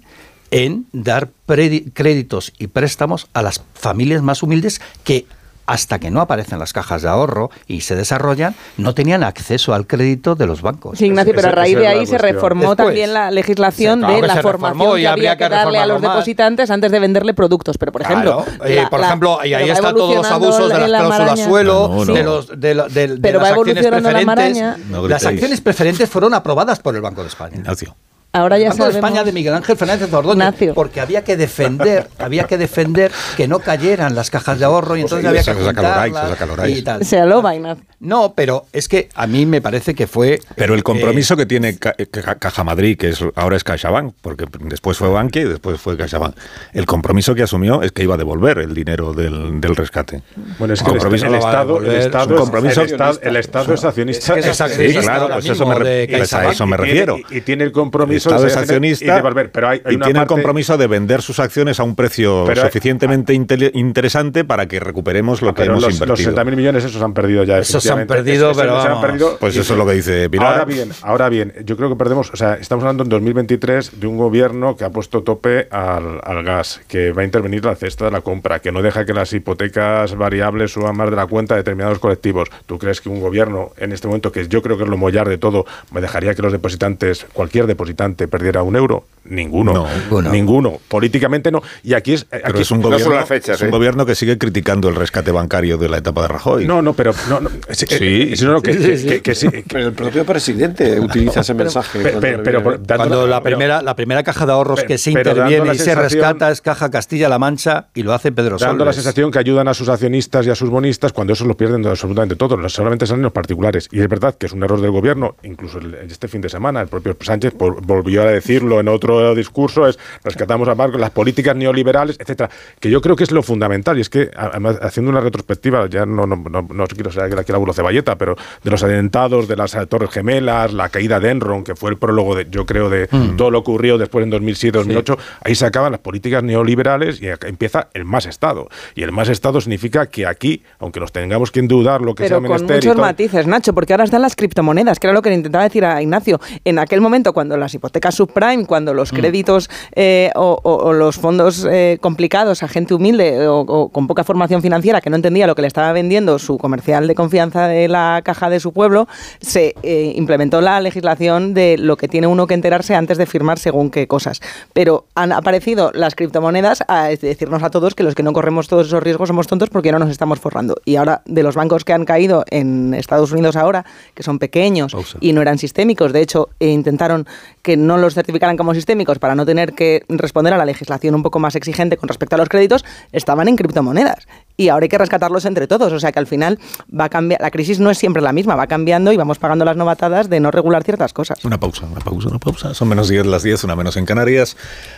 en dar créditos y préstamos a las familias más humildes que hasta que no aparecen las cajas de ahorro y se desarrollan, no tenían acceso al crédito de los bancos. Sí, Ignacio, pero a raíz de ahí se reformó Después, también la legislación claro de que la se formación reformó y que había que que darle a los más. depositantes antes de venderle productos. Pero, por ejemplo, Claro, eh, la- por la- ejemplo, y ahí están todos los abusos de la- las la cláusulas suelo, No, no. de, los, de, de- de Pero las va acciones evolucionando la preferentes. las acciones preferentes fueron aprobadas por el Banco de España. Ignacio. Ahora ya sabemos- España de Miguel Ángel Fernández Ordóñez, Ignacio. porque había que defender, *laughs* había que defender que no cayeran las cajas de ahorro y entonces sí, había se que juntarlas y tal. Se aloba, Ignacio. No, pero es que a mí me parece que fue Pero el compromiso eh, que tiene Ca- Ca- Caja Madrid, que es, ahora es CaixaBank, porque después fue Bankia y después fue CaixaBank, el compromiso que asumió es que iba a devolver el dinero del, del rescate. Bueno, es El que el, compromiso el Estado, el Estado es un es- compromiso- el Estado, el Estado es accionista. Es que es Sí, accionista claro, pues eso me, pues a eso me Y tiene- refiero. Y, y tiene El compromiso Estado es accionista y devolver. Pero hay, hay y una tiene el compromiso de vender sus acciones a un precio Pero suficientemente inte- interesante para que recuperemos lo que Pero hemos los, los invertido. 60.000 millones esos han perdido ya. Esos se han perdido, Esos pero se han vamos. perdido. Pues Y- eso es lo que dice Pilar. Ahora bien, ahora bien, yo creo que perdemos, o sea, estamos hablando en 2023 de un gobierno que ha puesto tope al, al gas, que va a intervenir la cesta de la compra, que no deja que las hipotecas variables suban más de la cuenta de determinados colectivos. ¿Tú crees que un gobierno en este momento, que yo creo que es lo mollar de todo, me dejaría que los depositantes, cualquier depositante, perdiera un euro? Ninguno. No. Ninguno. Ninguno. Políticamente no. Y aquí es. Pero Aquí es un no gobierno, las fechas, es un ¿eh? gobierno que sigue criticando el rescate bancario de la etapa de Rajoy. No, no, pero. No, no, sí, Sí. eh, sí, no, no, que, Sí, que- sí, que- que sí, Pero el propio presidente utiliza ese mensaje. Pero- cuando pero- pero por- Cuando la pero- primera, la primera caja de ahorros que se interviene la y se rescata es Caja Castilla-La Mancha y lo hace Pedro dando la Solbes. sensación que ayudan a sus accionistas y a sus bonistas cuando eso lo pierden absolutamente todos, no solamente salen los particulares. Y es verdad que es un error del gobierno, incluso el- este fin de semana el propio Sánchez por- volvió a decirlo en otro discurso, es rescatamos a Marcos, las políticas neoliberales, etcétera, que yo creo que es lo fundamental y es que además haciendo una retrospectiva, ya no, no, no, no quiero ser aquí la bulo ceballeta, pero de los atentados, de las Torres Gemelas, la caída de Enron, que fue el prólogo de, yo creo, de todo lo que ocurrió después en 2007-2008, ahí se acaban las políticas neoliberales y empieza el más Estado. Y el más Estado significa que aquí, aunque nos tengamos que endeudar lo que Pero sea con menester y muchos todo- matices, Nacho, porque ahora están las criptomonedas, que era lo que le intentaba decir a Ignacio. En aquel momento, cuando las hipotecas subprime, cuando los créditos eh, o, o- o los fondos eh, complicados a gente humilde o, o con poca formación financiera que no entendía lo que le estaba vendiendo su comercial de confianza de la caja de su pueblo, se eh, implementó la legislación de lo que tiene uno que enterarse antes de firmar según qué cosas. Pero han aparecido las criptomonedas a decirnos a todos que los que no corremos todos esos riesgos somos tontos porque no nos estamos forrando. Y ahora, de los bancos que han caído en Estados Unidos ahora, que son pequeños Pausa. y no eran sistémicos, de hecho, eh, intentaron que no los certificaran como sistémicos para no tener que responder a la legislación un poco más exigente con respecto a los créditos, estaban en criptomonedas. Y ahora hay que rescatarlos entre todos. O sea que al final va a cambiar, la crisis no es siempre la misma, va cambiando y vamos pagando las novatadas de no regular ciertas cosas. Una pausa, una pausa, una pausa. Son menos 10 las 10, una menos en Canarias.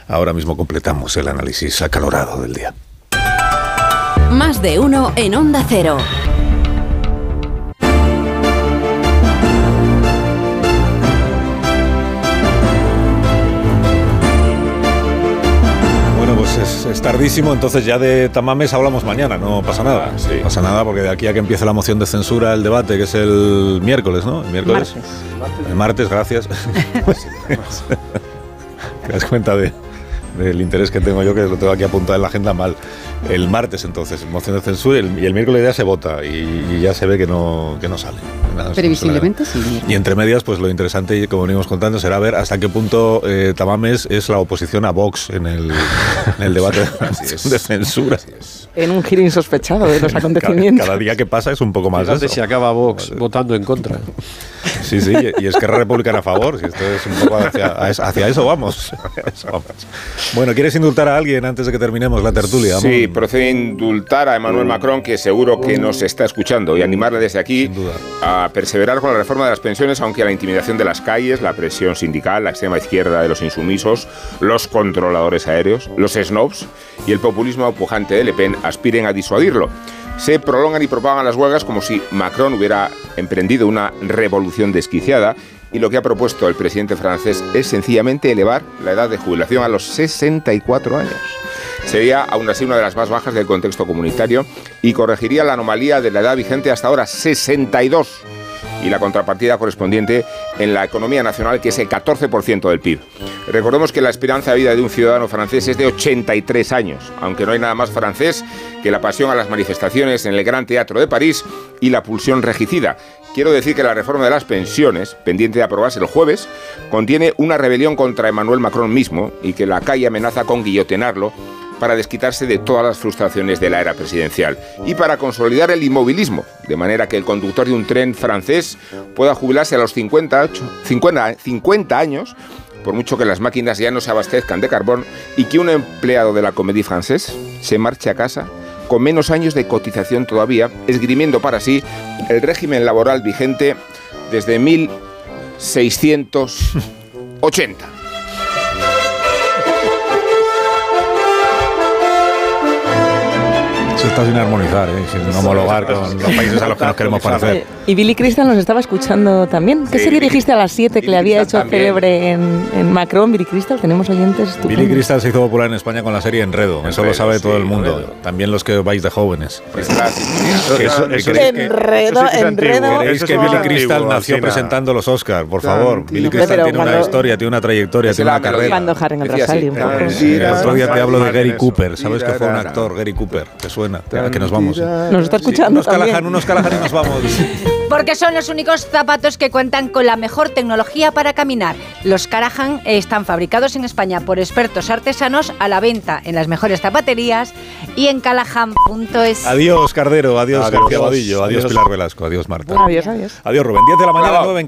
Ahora mismo completamos el análisis acalorado del día. Más de uno en Onda Cero. Es, es tardísimo, entonces ya de Tamames hablamos mañana, no pasa nada. No pasa nada porque de aquí a que empiece la moción de censura, el debate, que es el miércoles, ¿no? El miércoles. El martes, gracias. *laughs* *laughs* Te das cuenta de, del interés que tengo yo, que lo tengo aquí apuntado en la agenda mal. El martes entonces, moción de censura, y el, y el miércoles ya se vota y, y ya se ve que no, que no sale. Nada, Previsiblemente sí. y entre medias, pues lo interesante, y como venimos contando, será ver hasta qué punto eh, Tamames es la oposición a Vox en el, en el debate de censura. En un giro insospechado de los acontecimientos. cada día que pasa es un poco más Fíjate eso. si acaba Vox votando en contra. Sí, sí, y Esquerra Republicana a favor. Si esto es un poco hacia, hacia eso vamos. *laughs* Hacia eso vamos. Bueno, ¿quieres indultar a alguien antes de que terminemos la tertulia? Sí, Vamos. Procede a indultar a Emmanuel Macron, que seguro que nos está escuchando, y animarle desde aquí a perseverar con la reforma de las pensiones, aunque la intimidación de las calles, la presión sindical, la extrema izquierda de los insumisos, los controladores aéreos, los snobs y el populismo pujante de Le Pen aspiren a disuadirlo. Se prolongan y propagan las huelgas como si Macron hubiera emprendido una revolución desquiciada y lo que ha propuesto el presidente francés es sencillamente elevar la edad de jubilación a los 64 años. Sería aún así una de las más bajas del contexto comunitario y corregiría la anomalía de la edad vigente hasta ahora 62 y la contrapartida correspondiente en la economía nacional, que es el 14% del PIB. Recordemos que la esperanza de vida de un ciudadano francés es de 83 años, aunque no hay nada más francés que la pasión a las manifestaciones en el Gran Teatro de París y la pulsión regicida. Quiero decir que la reforma de las pensiones, pendiente de aprobarse el jueves, contiene una rebelión contra Emmanuel Macron mismo y que la calle amenaza con guillotinarlo para desquitarse de todas las frustraciones de la era presidencial y para consolidar el inmovilismo, de manera que el conductor de un tren francés pueda jubilarse a los 58, 50, 50 años, por mucho que las máquinas ya no se abastezcan de carbón, y que un empleado de la Comédie Française se marche a casa con menos años de cotización todavía, esgrimiendo para sí el régimen laboral vigente desde 1680. Eso está sin armonizar, ¿eh? sin homologar con los países a los que nos queremos parecer. Y Billy Crystal nos estaba escuchando también. ¿Qué Sí, serie Billy- dijiste a las 7 que le había hecho también. célebre en, en Macron? Billy Crystal, tenemos oyentes estupendos. Billy Crystal se hizo popular en España con la serie Enredo. Eso lo sabe todo el mundo. También los que vais de jóvenes. Pues eso- Enredo, enredo. ¿Creéis Eso que Billy Crystal nació presentando los Oscars? Por favor. Billy Crystal tiene una historia, tiene una trayectoria, tiene una carrera. Cuando. Sí, el otro día te hablo de Gary Eso. Cooper. ¿Sabes que fue un actor, Gary Cooper? ¿Te suena? ¿A que nos vamos? Nos está escuchando unos también. Callahan, unos Callahan y nos vamos. *laughs* Porque son los únicos zapatos que cuentan con la mejor tecnología para caminar. Los Carajan están fabricados en España por expertos artesanos a la venta en las mejores zapaterías y en callahan.es. Adiós, Cardero. Adiós, Adiós. García Vadillo. Adiós, Adiós. Pilar Velasco. Adiós, Marta. Adiós, adiós. Adiós, Rubén. 10 de la mañana, Bravo. 9 en